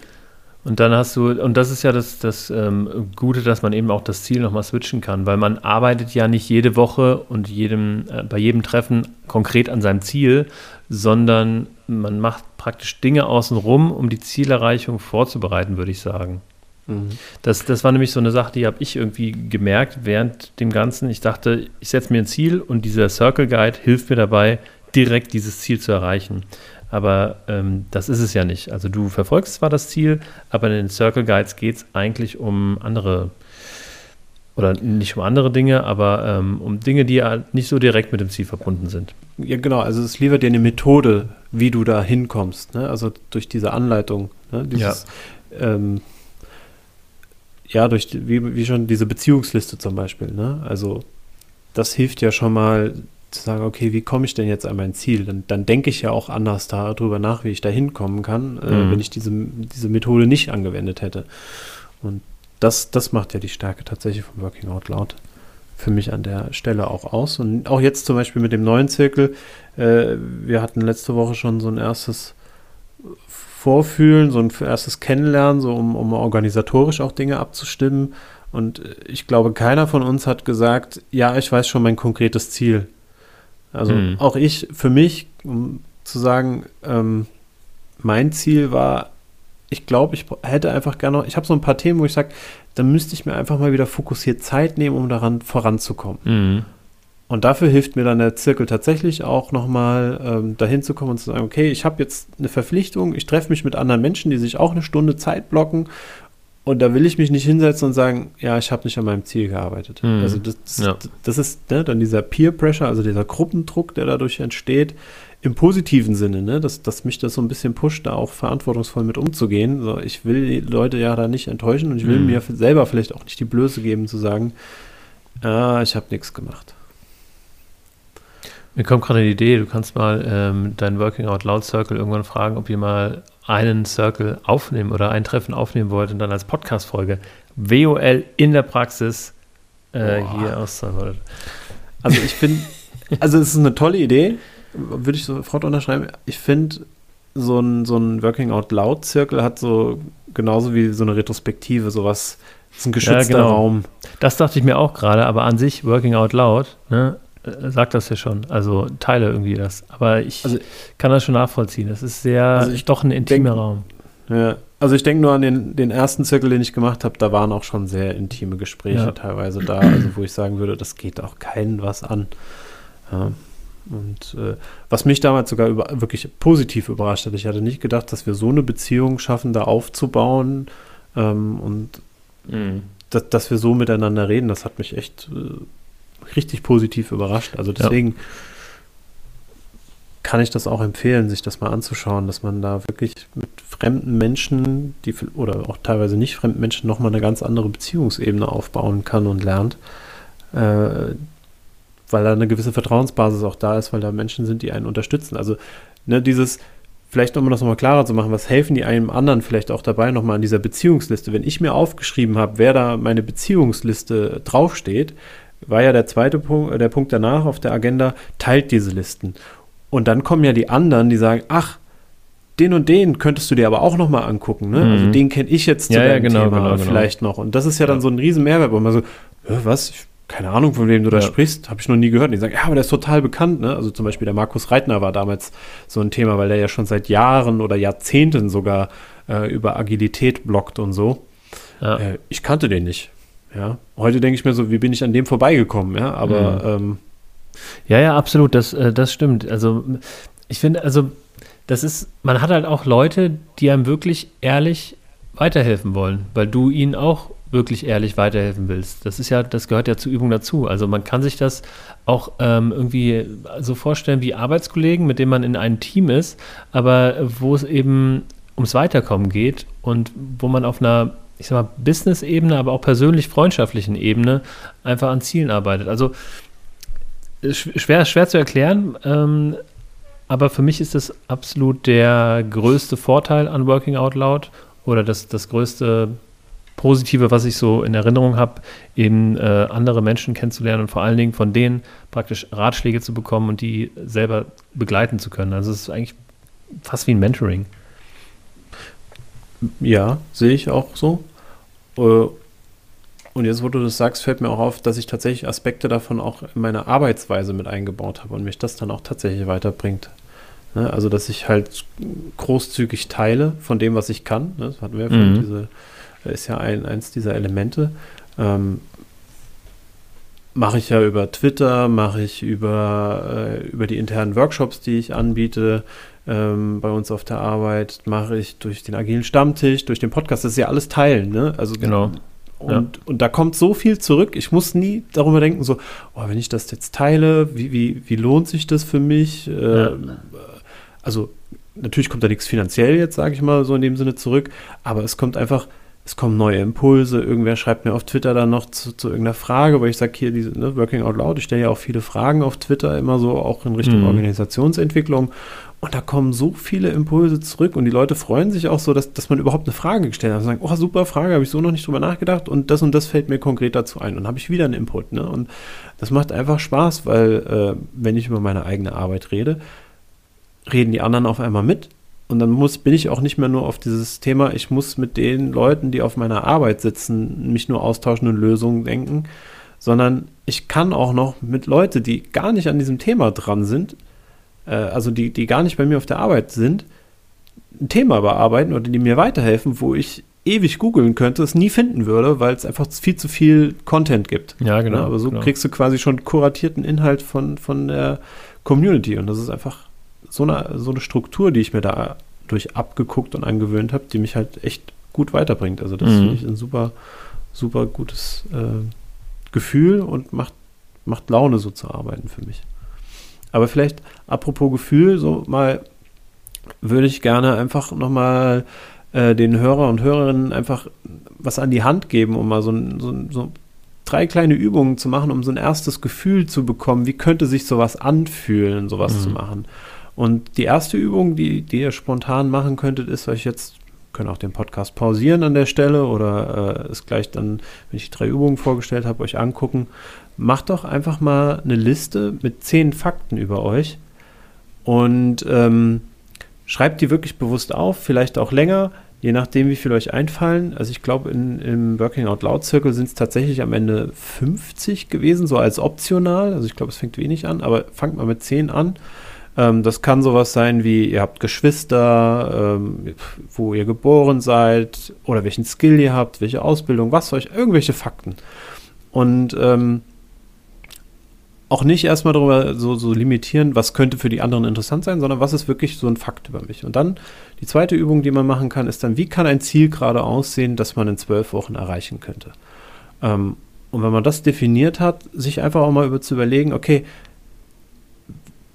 Und dann hast du, und das ist ja das, das ähm, Gute, dass man eben auch das Ziel nochmal switchen kann, weil man arbeitet ja nicht jede Woche und jedem, äh, bei jedem Treffen konkret an seinem Ziel, sondern man macht praktisch Dinge außenrum, um die Zielerreichung vorzubereiten, würde ich sagen. Mhm. Das, das war nämlich so eine Sache, die habe ich irgendwie gemerkt während dem Ganzen. Ich dachte, ich setze mir ein Ziel und dieser Circle Guide hilft mir dabei, direkt dieses Ziel zu erreichen. Aber ähm, das ist es ja nicht. Also du verfolgst zwar das Ziel, aber in den Circle Guides geht es eigentlich um andere, oder nicht um andere Dinge, aber ähm, um Dinge, die ja nicht so direkt mit dem Ziel verbunden sind. Ja, genau. Also es liefert dir eine Methode, wie du da hinkommst. Ne? Also durch diese Anleitung. Ne? Dieses, ja. Ähm, ja, durch, wie, wie schon diese Beziehungsliste zum Beispiel. Ne? Also das hilft ja schon mal zu sagen, okay, wie komme ich denn jetzt an mein Ziel? Dann, dann denke ich ja auch anders darüber nach, wie ich da hinkommen kann, äh, mhm. wenn ich diese, diese Methode nicht angewendet hätte. Und das, das macht ja die Stärke tatsächlich vom Working Out Loud für mich an der Stelle auch aus. Und auch jetzt zum Beispiel mit dem neuen Zirkel. Äh, wir hatten letzte Woche schon so ein erstes Vorfühlen, so ein erstes Kennenlernen, so um, um organisatorisch auch Dinge abzustimmen. Und ich glaube, keiner von uns hat gesagt, ja, ich weiß schon mein konkretes Ziel. Also mhm. auch ich, für mich, um zu sagen, ähm, mein Ziel war, ich glaube, ich hätte einfach gerne noch, ich habe so ein paar Themen, wo ich sage, dann müsste ich mir einfach mal wieder fokussiert Zeit nehmen, um daran voranzukommen. Mhm. Und dafür hilft mir dann der Zirkel tatsächlich auch nochmal ähm, dahin zu kommen und zu sagen, okay, ich habe jetzt eine Verpflichtung, ich treffe mich mit anderen Menschen, die sich auch eine Stunde Zeit blocken und da will ich mich nicht hinsetzen und sagen, ja, ich habe nicht an meinem Ziel gearbeitet. Mhm. Also das, ja. das ist ne, dann dieser Peer Pressure, also dieser Gruppendruck, der dadurch entsteht, im positiven Sinne, ne, dass, dass mich das so ein bisschen pusht, da auch verantwortungsvoll mit umzugehen. So, ich will die Leute ja da nicht enttäuschen und ich will mhm. mir selber vielleicht auch nicht die Blöße geben, zu sagen, ah, ich habe nichts gemacht. Mir kommt gerade eine Idee, du kannst mal ähm, deinen Working Out Loud Circle irgendwann fragen, ob ihr mal einen Circle aufnehmen oder ein Treffen aufnehmen wollt und dann als Podcast-Folge WOL in der Praxis äh, hier auszuholen. Also ich finde, also es ist eine tolle Idee, würde ich sofort unterschreiben. Ich finde, so ein, so ein Working Out Loud Circle hat so genauso wie so eine Retrospektive, sowas, ist ein geschützter ja, genau. Raum. Das dachte ich mir auch gerade, aber an sich Working Out Loud, ne, äh, sagt das ja schon. Also teile irgendwie das. Aber ich also, kann das schon nachvollziehen. Es ist sehr, also ich doch ein intimer denk, Raum. Ja, also ich denke nur an den, den ersten Zirkel, den ich gemacht habe, da waren auch schon sehr intime Gespräche ja. teilweise da, also wo ich sagen würde, das geht auch keinen was an. Ja. Und äh, was mich damals sogar über, wirklich positiv überrascht hat, ich hatte nicht gedacht, dass wir so eine Beziehung schaffen, da aufzubauen ähm, und mhm. dass, dass wir so miteinander reden, das hat mich echt äh, richtig positiv überrascht. Also deswegen ja. kann ich das auch empfehlen, sich das mal anzuschauen, dass man da wirklich mit fremden Menschen, die oder auch teilweise nicht fremden Menschen nochmal eine ganz andere Beziehungsebene aufbauen kann und lernt. Äh, weil da eine gewisse Vertrauensbasis auch da ist, weil da Menschen sind, die einen unterstützen. Also ne, dieses, vielleicht um das nochmal klarer zu machen, was helfen die einem anderen vielleicht auch dabei nochmal an dieser Beziehungsliste? Wenn ich mir aufgeschrieben habe, wer da meine Beziehungsliste draufsteht, war ja der zweite Punkt, äh, der Punkt danach auf der Agenda, teilt diese Listen. Und dann kommen ja die anderen, die sagen, ach, den und den könntest du dir aber auch noch mal angucken. Ne? Also mhm. Also den kenne ich jetzt zu ja, ja, genau, Thema genau, genau. vielleicht noch. Und das ist ja, ja. dann so ein riesen Mehrwert, wo man so, was, ich, keine Ahnung, von wem du da sprichst, habe ich noch nie gehört. Und die sagen, ja, aber der ist total bekannt. Ne? Also zum Beispiel der Markus Reitner war damals so ein Thema, weil der ja schon seit Jahren oder Jahrzehnten sogar äh, über Agilität blockt und so. Äh, ich kannte den nicht. Ja, heute denke ich mir so, wie bin ich an dem vorbeigekommen, ja, aber. Mhm. Ähm, ja, ja, absolut, das, äh, das stimmt. Also, ich finde, also, das ist, man hat halt auch Leute, die einem wirklich ehrlich weiterhelfen wollen, weil du ihnen auch wirklich ehrlich weiterhelfen willst. Das ist ja, das gehört ja zur Übung dazu. Also man kann sich das auch ähm, irgendwie so vorstellen wie Arbeitskollegen, mit denen man in einem Team ist, aber wo es eben ums Weiterkommen geht und wo man auf einer ich sag mal, Business-Ebene, aber auch persönlich freundschaftlichen Ebene einfach an Zielen arbeitet. Also schwer, schwer zu erklären, ähm, aber für mich ist das absolut der größte Vorteil an Working Out Loud oder das, das größte Positive, was ich so in Erinnerung habe, eben äh, andere Menschen kennenzulernen und vor allen Dingen von denen praktisch Ratschläge zu bekommen und die selber begleiten zu können. Also es ist eigentlich fast wie ein Mentoring. Ja, sehe ich auch so. Äh, und jetzt, wo du das sagst, fällt mir auch auf, dass ich tatsächlich Aspekte davon auch in meine Arbeitsweise mit eingebaut habe und mich das dann auch tatsächlich weiterbringt. Ne? Also, dass ich halt großzügig teile von dem, was ich kann. Ne? Das hatten wir ja mhm. diese ist ja ein, eins dieser Elemente. Ähm, mache ich ja über Twitter, mache ich über, äh, über die internen Workshops, die ich anbiete ähm, bei uns auf der Arbeit, mache ich durch den agilen Stammtisch, durch den Podcast, das ist ja alles Teilen, ne? Also genau. Und, ja. und da kommt so viel zurück. Ich muss nie darüber denken, so, oh, wenn ich das jetzt teile, wie, wie, wie lohnt sich das für mich? Ja. Ähm, also natürlich kommt da nichts finanziell jetzt, sage ich mal, so in dem Sinne zurück, aber es kommt einfach, es kommen neue Impulse. Irgendwer schreibt mir auf Twitter dann noch zu, zu irgendeiner Frage, weil ich sage hier, diese ne, Working Out Loud, ich stelle ja auch viele Fragen auf Twitter, immer so auch in Richtung mhm. Organisationsentwicklung. Und da kommen so viele Impulse zurück und die Leute freuen sich auch so, dass, dass man überhaupt eine Frage gestellt hat. Und sagen, oh, super Frage, habe ich so noch nicht drüber nachgedacht und das und das fällt mir konkret dazu ein. Und habe ich wieder einen Input. Ne? Und das macht einfach Spaß, weil äh, wenn ich über meine eigene Arbeit rede, reden die anderen auf einmal mit und dann muss, bin ich auch nicht mehr nur auf dieses Thema, ich muss mit den Leuten, die auf meiner Arbeit sitzen, mich nur austauschen und Lösungen denken, sondern ich kann auch noch mit Leuten, die gar nicht an diesem Thema dran sind, äh, also die, die gar nicht bei mir auf der Arbeit sind, ein Thema bearbeiten oder die mir weiterhelfen, wo ich ewig googeln könnte, es nie finden würde, weil es einfach viel zu viel Content gibt. Ja, genau. Ja, aber so genau. kriegst du quasi schon kuratierten Inhalt von, von der Community und das ist einfach so eine, so eine Struktur, die ich mir da durch abgeguckt und angewöhnt habe, die mich halt echt gut weiterbringt. Also das mhm. finde ich ein super, super gutes äh, Gefühl und macht, macht Laune, so zu arbeiten für mich. Aber vielleicht, apropos Gefühl, so mal würde ich gerne einfach nochmal äh, den Hörer und Hörerinnen einfach was an die Hand geben, um mal so, so, so drei kleine Übungen zu machen, um so ein erstes Gefühl zu bekommen, wie könnte sich sowas anfühlen, sowas mhm. zu machen. Und die erste Übung, die, die ihr spontan machen könntet, ist euch jetzt, können auch den Podcast pausieren an der Stelle oder äh, es gleich dann, wenn ich die drei Übungen vorgestellt habe, euch angucken. Macht doch einfach mal eine Liste mit zehn Fakten über euch und ähm, schreibt die wirklich bewusst auf, vielleicht auch länger, je nachdem, wie viel euch einfallen. Also ich glaube, im Working Out Loud Circle sind es tatsächlich am Ende 50 gewesen, so als optional. Also ich glaube, es fängt wenig an, aber fangt mal mit 10 an ähm, das kann sowas sein wie, ihr habt Geschwister, ähm, wo ihr geboren seid oder welchen Skill ihr habt, welche Ausbildung, was euch, irgendwelche Fakten. Und ähm, auch nicht erstmal darüber so, so limitieren, was könnte für die anderen interessant sein, sondern was ist wirklich so ein Fakt über mich. Und dann die zweite Übung, die man machen kann, ist dann, wie kann ein Ziel gerade aussehen, das man in zwölf Wochen erreichen könnte. Ähm, und wenn man das definiert hat, sich einfach auch mal über zu überlegen, okay,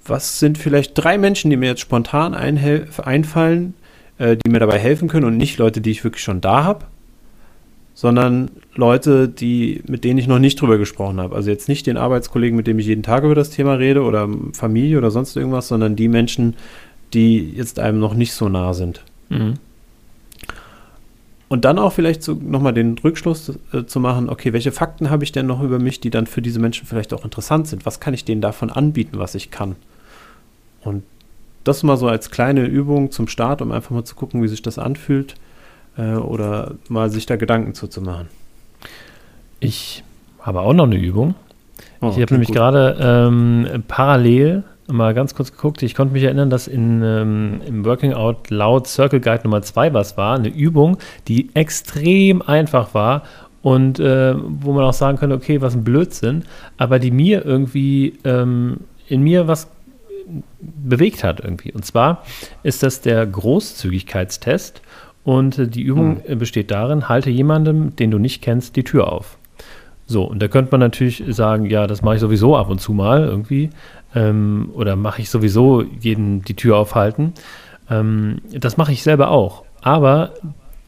was sind vielleicht drei Menschen, die mir jetzt spontan einfallen, äh, die mir dabei helfen können und nicht Leute, die ich wirklich schon da habe, sondern Leute, die, mit denen ich noch nicht drüber gesprochen habe. Also jetzt nicht den Arbeitskollegen, mit dem ich jeden Tag über das Thema rede oder Familie oder sonst irgendwas, sondern die Menschen, die jetzt einem noch nicht so nah sind. Mhm. Und dann auch vielleicht so nochmal den Rückschluss äh, zu machen, okay, welche Fakten habe ich denn noch über mich, die dann für diese Menschen vielleicht auch interessant sind? Was kann ich denen davon anbieten, was ich kann? Und das mal so als kleine Übung zum Start, um einfach mal zu gucken, wie sich das anfühlt äh, oder mal sich da Gedanken zu, zu machen. Ich habe auch noch eine Übung. Oh, ich habe nämlich gerade ähm, parallel mal ganz kurz geguckt. Ich konnte mich erinnern, dass in, ähm, im Working Out Loud Circle Guide Nummer 2 was war. Eine Übung, die extrem einfach war und äh, wo man auch sagen könnte, okay, was ein Blödsinn, aber die mir irgendwie ähm, in mir was bewegt hat irgendwie. Und zwar ist das der Großzügigkeitstest und die Übung hm. besteht darin, halte jemandem, den du nicht kennst, die Tür auf. So, und da könnte man natürlich sagen, ja, das mache ich sowieso ab und zu mal irgendwie. Ähm, oder mache ich sowieso jeden die Tür aufhalten. Ähm, das mache ich selber auch. Aber,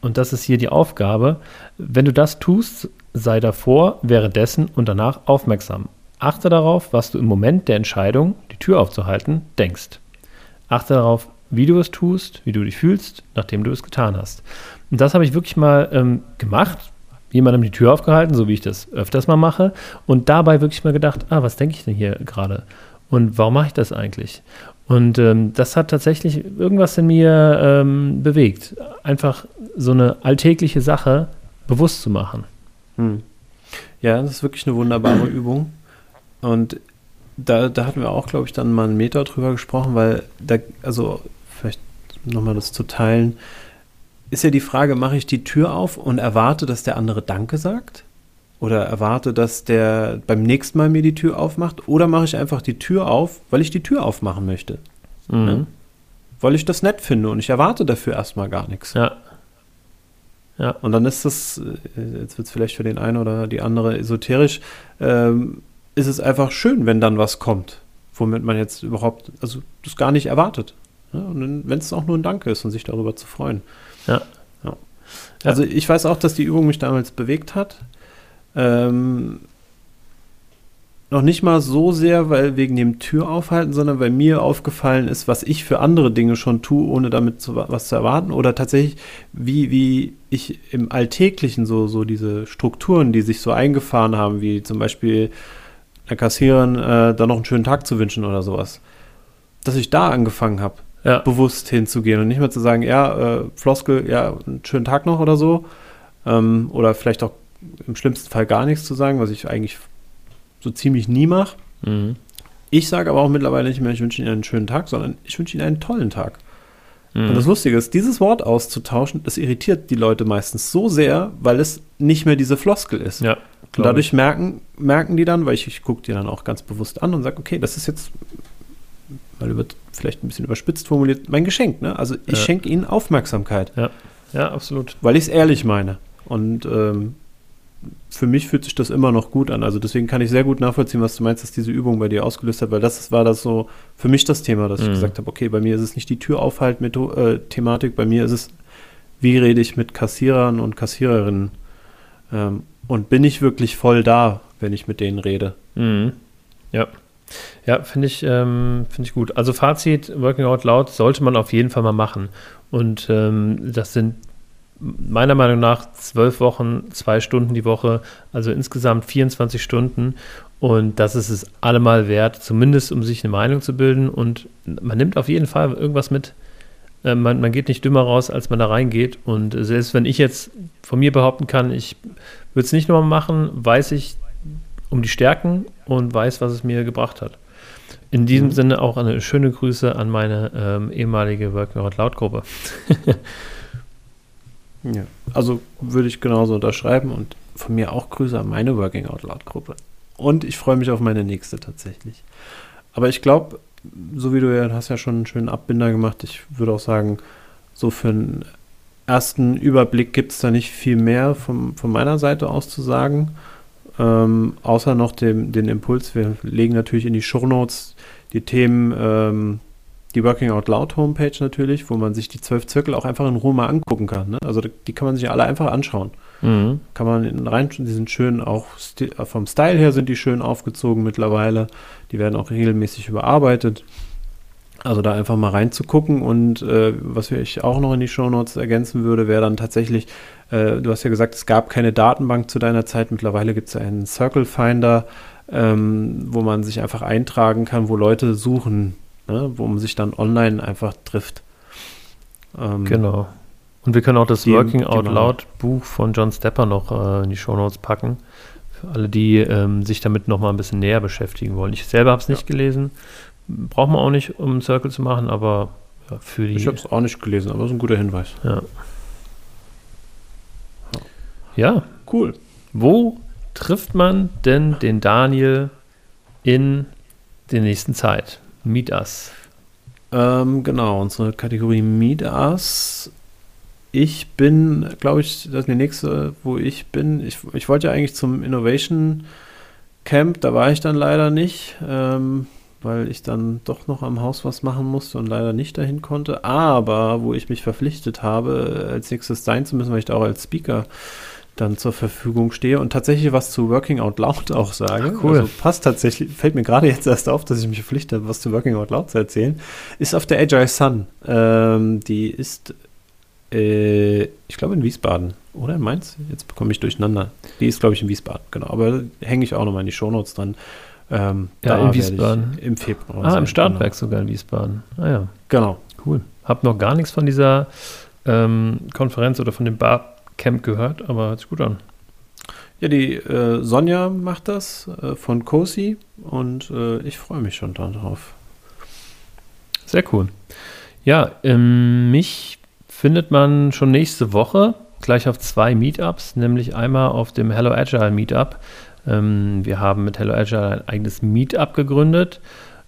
und das ist hier die Aufgabe, wenn du das tust, sei davor, währenddessen und danach aufmerksam. Achte darauf, was du im Moment der Entscheidung, die Tür aufzuhalten, denkst. Achte darauf, wie du es tust, wie du dich fühlst, nachdem du es getan hast. Und das habe ich wirklich mal ähm, gemacht, jemandem die Tür aufgehalten, so wie ich das öfters mal mache, und dabei wirklich mal gedacht, ah, was denke ich denn hier gerade? Und warum mache ich das eigentlich? Und ähm, das hat tatsächlich irgendwas in mir ähm, bewegt. Einfach so eine alltägliche Sache bewusst zu machen. Hm. Ja, das ist wirklich eine wunderbare Übung. Und da, da hatten wir auch, glaube ich, dann mal einen Meter drüber gesprochen, weil da, also vielleicht nochmal das zu teilen, ist ja die Frage, mache ich die Tür auf und erwarte, dass der andere Danke sagt? Oder erwarte, dass der beim nächsten Mal mir die Tür aufmacht? Oder mache ich einfach die Tür auf, weil ich die Tür aufmachen möchte? Mhm. Ne? Weil ich das nett finde und ich erwarte dafür erstmal gar nichts. Ja. Ja. Und dann ist das, äh, jetzt wird es vielleicht für den einen oder die andere esoterisch, ähm, ist es einfach schön, wenn dann was kommt, womit man jetzt überhaupt, also das gar nicht erwartet. Ne? Und wenn es auch nur ein Danke ist und sich darüber zu freuen. Ja. ja. Also ich weiß auch, dass die Übung mich damals bewegt hat. Ähm, noch nicht mal so sehr, weil wegen dem Tür aufhalten, sondern weil mir aufgefallen ist, was ich für andere Dinge schon tue, ohne damit zu, was zu erwarten. Oder tatsächlich, wie, wie ich im Alltäglichen so, so diese Strukturen, die sich so eingefahren haben, wie zum Beispiel der Kassiererin äh, da noch einen schönen Tag zu wünschen oder sowas. Dass ich da angefangen habe, ja. bewusst hinzugehen und nicht mehr zu sagen, ja, äh, Floskel, ja, einen schönen Tag noch oder so. Ähm, oder vielleicht auch im schlimmsten Fall gar nichts zu sagen, was ich eigentlich so ziemlich nie mache. Mhm. Ich sage aber auch mittlerweile nicht mehr, ich wünsche Ihnen einen schönen Tag, sondern ich wünsche Ihnen einen tollen Tag. Mhm. Und das Lustige ist, dieses Wort auszutauschen, das irritiert die Leute meistens so sehr, weil es nicht mehr diese Floskel ist. Ja, und dadurch merken, merken die dann, weil ich, ich gucke die dann auch ganz bewusst an und sage, okay, das ist jetzt, weil wird vielleicht ein bisschen überspitzt formuliert, mein Geschenk. Ne? Also ich ja. schenke Ihnen Aufmerksamkeit. Ja, ja absolut. Weil ich es ehrlich meine. Und ähm, für mich fühlt sich das immer noch gut an. Also deswegen kann ich sehr gut nachvollziehen, was du meinst, dass diese Übung bei dir ausgelöst hat, weil das war das so für mich das Thema, dass mhm. ich gesagt habe, okay, bei mir ist es nicht die Tür aufhalt äh, Thematik, bei mir ist es, wie rede ich mit Kassierern und Kassiererinnen ähm, und bin ich wirklich voll da, wenn ich mit denen rede. Mhm. Ja. Ja, finde ich, ähm, find ich gut. Also Fazit, Working Out Loud sollte man auf jeden Fall mal machen. Und ähm, das sind meiner Meinung nach zwölf Wochen, zwei Stunden die Woche, also insgesamt 24 Stunden. Und das ist es allemal wert, zumindest um sich eine Meinung zu bilden. Und man nimmt auf jeden Fall irgendwas mit. Äh, man, man geht nicht dümmer raus, als man da reingeht. Und selbst wenn ich jetzt von mir behaupten kann, ich würde es nicht nochmal machen, weiß ich um die Stärken und weiß, was es mir gebracht hat. In diesem mhm. Sinne auch eine schöne Grüße an meine ähm, ehemalige Working Out Loud Gruppe. Ja, also würde ich genauso unterschreiben und von mir auch Grüße an meine Working Out Loud Gruppe. Und ich freue mich auf meine nächste tatsächlich. Aber ich glaube, so wie du ja hast ja schon einen schönen Abbinder gemacht, ich würde auch sagen, so für einen ersten Überblick gibt es da nicht viel mehr vom, von meiner Seite aus zu sagen. Ähm, außer noch dem, den Impuls, wir legen natürlich in die Shownotes die Themen ähm, die Working Out Loud Homepage natürlich, wo man sich die zwölf Zirkel auch einfach in Ruhe mal angucken kann. Ne? Also die kann man sich alle einfach anschauen. Mhm. Kann man rein, die sind schön auch vom Style her sind die schön aufgezogen mittlerweile. Die werden auch regelmäßig überarbeitet. Also da einfach mal reinzugucken und äh, was ich auch noch in die Shownotes ergänzen würde, wäre dann tatsächlich, äh, du hast ja gesagt, es gab keine Datenbank zu deiner Zeit. Mittlerweile gibt es einen Circle Finder, ähm, wo man sich einfach eintragen kann, wo Leute suchen ne, wo man sich dann online einfach trifft. Ähm, genau. Und wir können auch das die, Working Out Loud Buch von John Stepper noch äh, in die Show Notes packen. Für alle, die ähm, sich damit noch mal ein bisschen näher beschäftigen wollen. Ich selber habe es nicht ja. gelesen. Braucht man auch nicht, um einen Circle zu machen, aber ja, für die. Ich habe es auch nicht gelesen, aber es ist ein guter Hinweis. Ja. Ja. Cool. Wo trifft man denn den Daniel in der nächsten Zeit? Meet Us. Ähm, genau, unsere Kategorie Meet Us. Ich bin, glaube ich, das ist die nächste, wo ich bin. Ich, ich wollte ja eigentlich zum Innovation Camp, da war ich dann leider nicht, ähm, weil ich dann doch noch am Haus was machen musste und leider nicht dahin konnte. Aber wo ich mich verpflichtet habe, als nächstes sein zu müssen, weil ich da auch als Speaker dann zur Verfügung stehe und tatsächlich was zu Working Out Loud auch sage. Ach, cool. Also passt tatsächlich, fällt mir gerade jetzt erst auf, dass ich mich verpflichte, was zu Working Out Loud zu erzählen, ist auf der Agile Sun. Ähm, die ist, äh, ich glaube, in Wiesbaden oder in Mainz. Jetzt bekomme ich durcheinander. Die ist, glaube ich, in Wiesbaden, genau. Aber hänge ich auch nochmal in die Shownotes dran. Ähm, ja, in Wiesbaden. Im Februar. Ah, sein, im Startwerk genau. sogar in Wiesbaden. Ah ja. Genau. Cool. Hab noch gar nichts von dieser ähm, Konferenz oder von dem Bar Camp gehört, aber hört sich gut an. Ja, die äh, Sonja macht das äh, von COSI und äh, ich freue mich schon darauf. Sehr cool. Ja, ähm, mich findet man schon nächste Woche gleich auf zwei Meetups, nämlich einmal auf dem Hello Agile Meetup. Ähm, wir haben mit Hello Agile ein eigenes Meetup gegründet,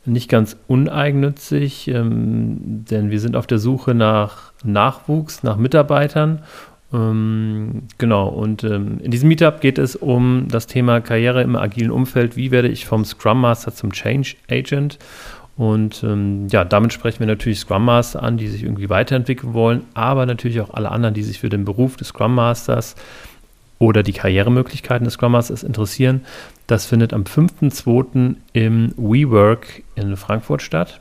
nicht ganz uneigennützig, ähm, denn wir sind auf der Suche nach Nachwuchs, nach Mitarbeitern. Ähm, genau, und ähm, in diesem Meetup geht es um das Thema Karriere im agilen Umfeld. Wie werde ich vom Scrum Master zum Change Agent? Und ähm, ja, damit sprechen wir natürlich Scrum Master an, die sich irgendwie weiterentwickeln wollen, aber natürlich auch alle anderen, die sich für den Beruf des Scrum Masters oder die Karrieremöglichkeiten des Scrum Masters interessieren. Das findet am 5.2. im WeWork in Frankfurt statt.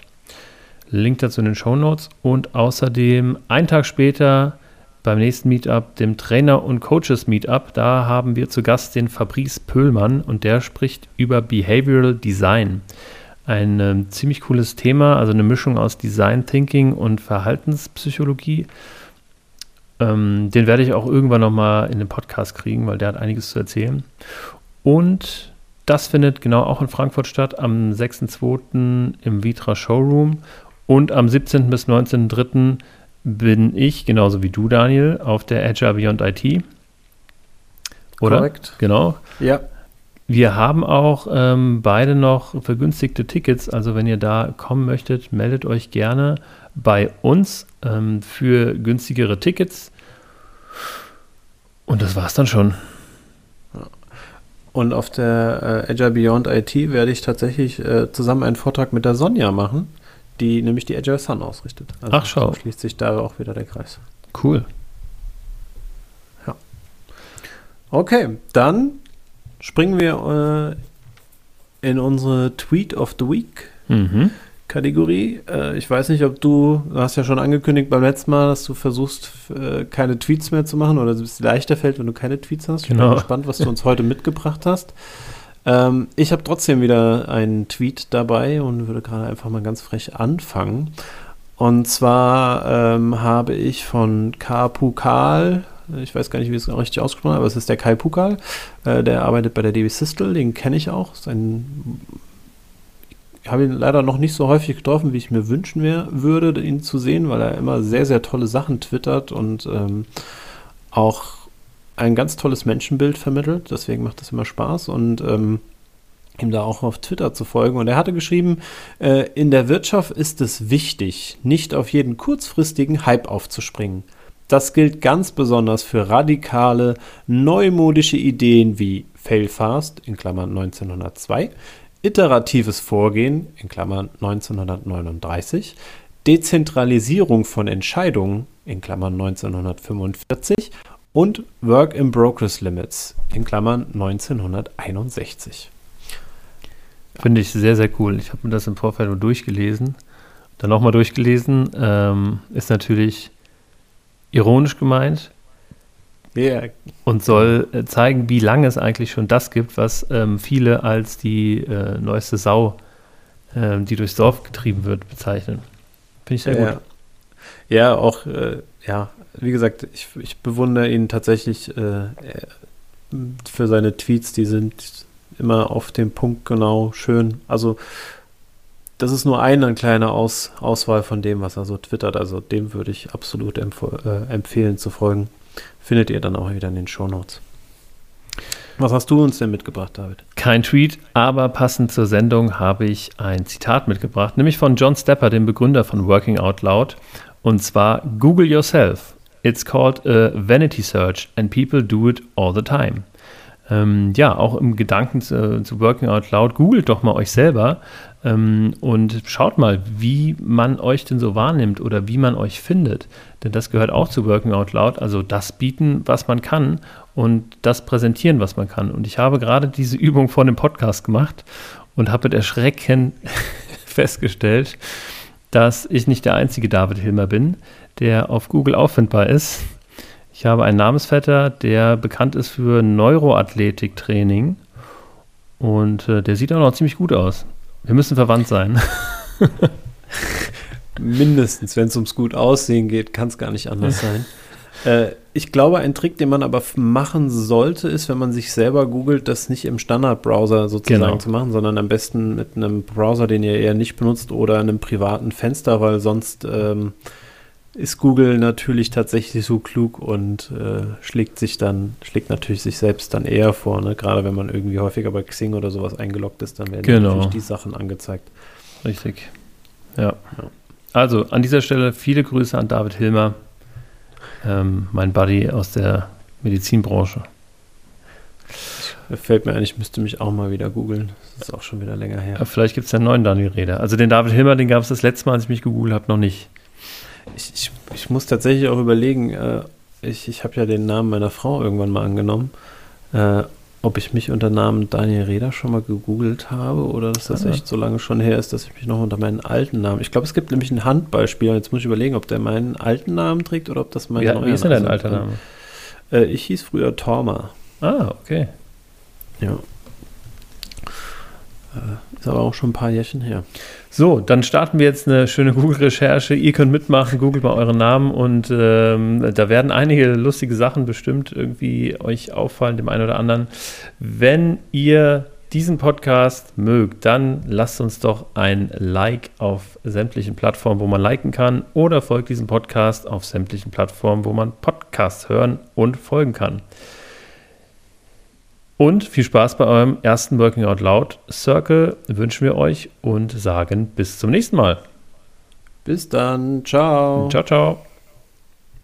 Link dazu in den Show Notes. Und außerdem einen Tag später beim nächsten Meetup, dem Trainer- und Coaches-Meetup, da haben wir zu Gast den Fabrice Pöhlmann und der spricht über Behavioral Design ein äh, ziemlich cooles Thema, also eine Mischung aus Design Thinking und Verhaltenspsychologie. Ähm, den werde ich auch irgendwann nochmal in den Podcast kriegen, weil der hat einiges zu erzählen. Und das findet genau auch in Frankfurt statt, am 6.2. im Vitra Showroom. Und am 17. bis 19.3. bin ich, genauso wie du, Daniel, auf der Agile Beyond IT. Oder? Korrekt. Genau. Ja. Wir haben auch ähm, beide noch vergünstigte Tickets. Also wenn ihr da kommen möchtet, meldet euch gerne bei uns ähm, für günstigere Tickets. Und das war's dann schon. Und auf der äh, Agile Beyond IT werde ich tatsächlich äh, zusammen einen Vortrag mit der Sonja machen, die nämlich die Agile Sun ausrichtet. Also Ach schau. Schließt sich da auch wieder der Kreis. Cool. Ja. Okay, dann springen wir äh, in unsere Tweet of the Week mhm. Kategorie. Äh, ich weiß nicht, ob du, du hast ja schon angekündigt beim letzten Mal, dass du versuchst, äh, keine Tweets mehr zu machen oder es leichter fällt, wenn du keine Tweets hast. Genau. Ich bin gespannt, was du uns heute mitgebracht hast. Ähm, ich habe trotzdem wieder einen Tweet dabei und würde gerade einfach mal ganz frech anfangen. Und zwar ähm, habe ich von Kapukal, ich weiß gar nicht, wie es richtig ausgesprochen ist, aber es ist der Kai Pukal. Äh, der arbeitet bei der DB Systel, den kenne ich auch. Sein, ich habe ihn leider noch nicht so häufig getroffen, wie ich mir wünschen wär, würde, ihn zu sehen, weil er immer sehr, sehr tolle Sachen twittert und ähm, auch ein ganz tolles Menschenbild vermittelt. Deswegen macht das immer Spaß und ähm, ihm da auch auf Twitter zu folgen. Und er hatte geschrieben, äh, in der Wirtschaft ist es wichtig, nicht auf jeden kurzfristigen Hype aufzuspringen. Das gilt ganz besonders für radikale, neumodische Ideen wie Failfast in Klammern 1902, iteratives Vorgehen in Klammern 1939, Dezentralisierung von Entscheidungen in Klammern 1945 und Work in Progress Limits in Klammern 1961. Finde ich sehr, sehr cool. Ich habe mir das im Vorfeld nur durchgelesen. Dann nochmal durchgelesen. Ähm, ist natürlich ironisch gemeint. Yeah. Und soll äh, zeigen, wie lange es eigentlich schon das gibt, was ähm, viele als die äh, neueste Sau, äh, die durchs Dorf getrieben wird, bezeichnen. Finde ich sehr ja. gut. Ja, auch, äh, ja, wie gesagt, ich, ich bewundere ihn tatsächlich äh, für seine Tweets, die sind immer auf den Punkt genau schön. Also das ist nur eine kleine Aus, Auswahl von dem, was er so twittert. Also dem würde ich absolut empf äh, empfehlen zu folgen. Findet ihr dann auch wieder in den Shownotes. Was hast du uns denn mitgebracht, David? Kein Tweet, aber passend zur Sendung habe ich ein Zitat mitgebracht, nämlich von John Stepper, dem Begründer von Working Out Loud. Und zwar: Google yourself. It's called a vanity search and people do it all the time. Ähm, ja, auch im Gedanken zu, zu, Working Out Loud, googelt doch mal euch selber ähm, und schaut mal, wie man euch denn so wahrnimmt oder wie man euch findet. Denn das gehört auch zu Working Out Loud, also das bieten, was man kann und das präsentieren, was man kann. Und ich habe gerade diese Übung vor dem Podcast gemacht und habe mit Erschrecken festgestellt, dass ich nicht der einzige David Hilmer bin, der auf Google auffindbar ist. Ich habe einen Namensvetter, der bekannt ist für Neuroathletiktraining und äh, der sieht auch noch ziemlich gut aus. Wir müssen verwandt sein. Mindestens, wenn es ums gut aussehen geht, kann es gar nicht anders sein. Äh, ich glaube, ein Trick, den man aber machen sollte, ist, wenn man sich selber googelt, das nicht im Standardbrowser sozusagen genau. zu machen, sondern am besten mit einem Browser, den ihr eher nicht benutzt oder einem privaten Fenster, weil sonst ähm, ist Google natürlich tatsächlich so klug und äh, schlägt sich dann, schlägt natürlich sich selbst dann eher vor, ne? Gerade wenn man irgendwie häufiger bei Xing oder sowas eingeloggt ist, dann werden Genau. natürlich die Sachen angezeigt. Richtig. Ja. Ja. Also an dieser Stelle viele Grüße an David Hilmer, ähm, mein Buddy aus der Medizinbranche. Fällt mir ein, ich müsste mich auch mal wieder googeln. Das ist auch schon wieder länger her. Ja, vielleicht gibt es ja einen neuen Daniel Reder. Also den David Hilmer, den gab es das letzte Mal, als ich mich gegoogelt habe, noch nicht. Ich, ich, ich muss tatsächlich auch überlegen, äh, ich, ich habe ja den Namen meiner Frau irgendwann mal angenommen, äh, ob ich mich unter Namen Daniel Reder schon mal gegoogelt habe oder dass das Ah. echt so lange schon her ist, dass ich mich noch unter meinen alten Namen. Ich glaube, es gibt nämlich einen Handballspieler, jetzt muss ich überlegen, ob der meinen alten Namen trägt oder ob das mein Wie, neuer wie ist denn dein Name alter Name? Äh, ich hieß früher Torma. Ah, okay. Ja. Äh, ist aber auch schon ein paar Jährchen her. So, dann starten wir jetzt eine schöne Google-Recherche. Ihr könnt mitmachen, googelt mal euren Namen und ähm, da werden einige lustige Sachen bestimmt irgendwie euch auffallen, dem einen oder anderen. Wenn ihr diesen Podcast mögt, dann lasst uns doch ein Like auf sämtlichen Plattformen, wo man liken kann, oder folgt diesem Podcast auf sämtlichen Plattformen, wo man Podcasts hören und folgen kann. Und viel Spaß bei eurem ersten Working Out Loud Circle wünschen wir euch und sagen bis zum nächsten Mal. Bis dann. Ciao. Ciao, ciao.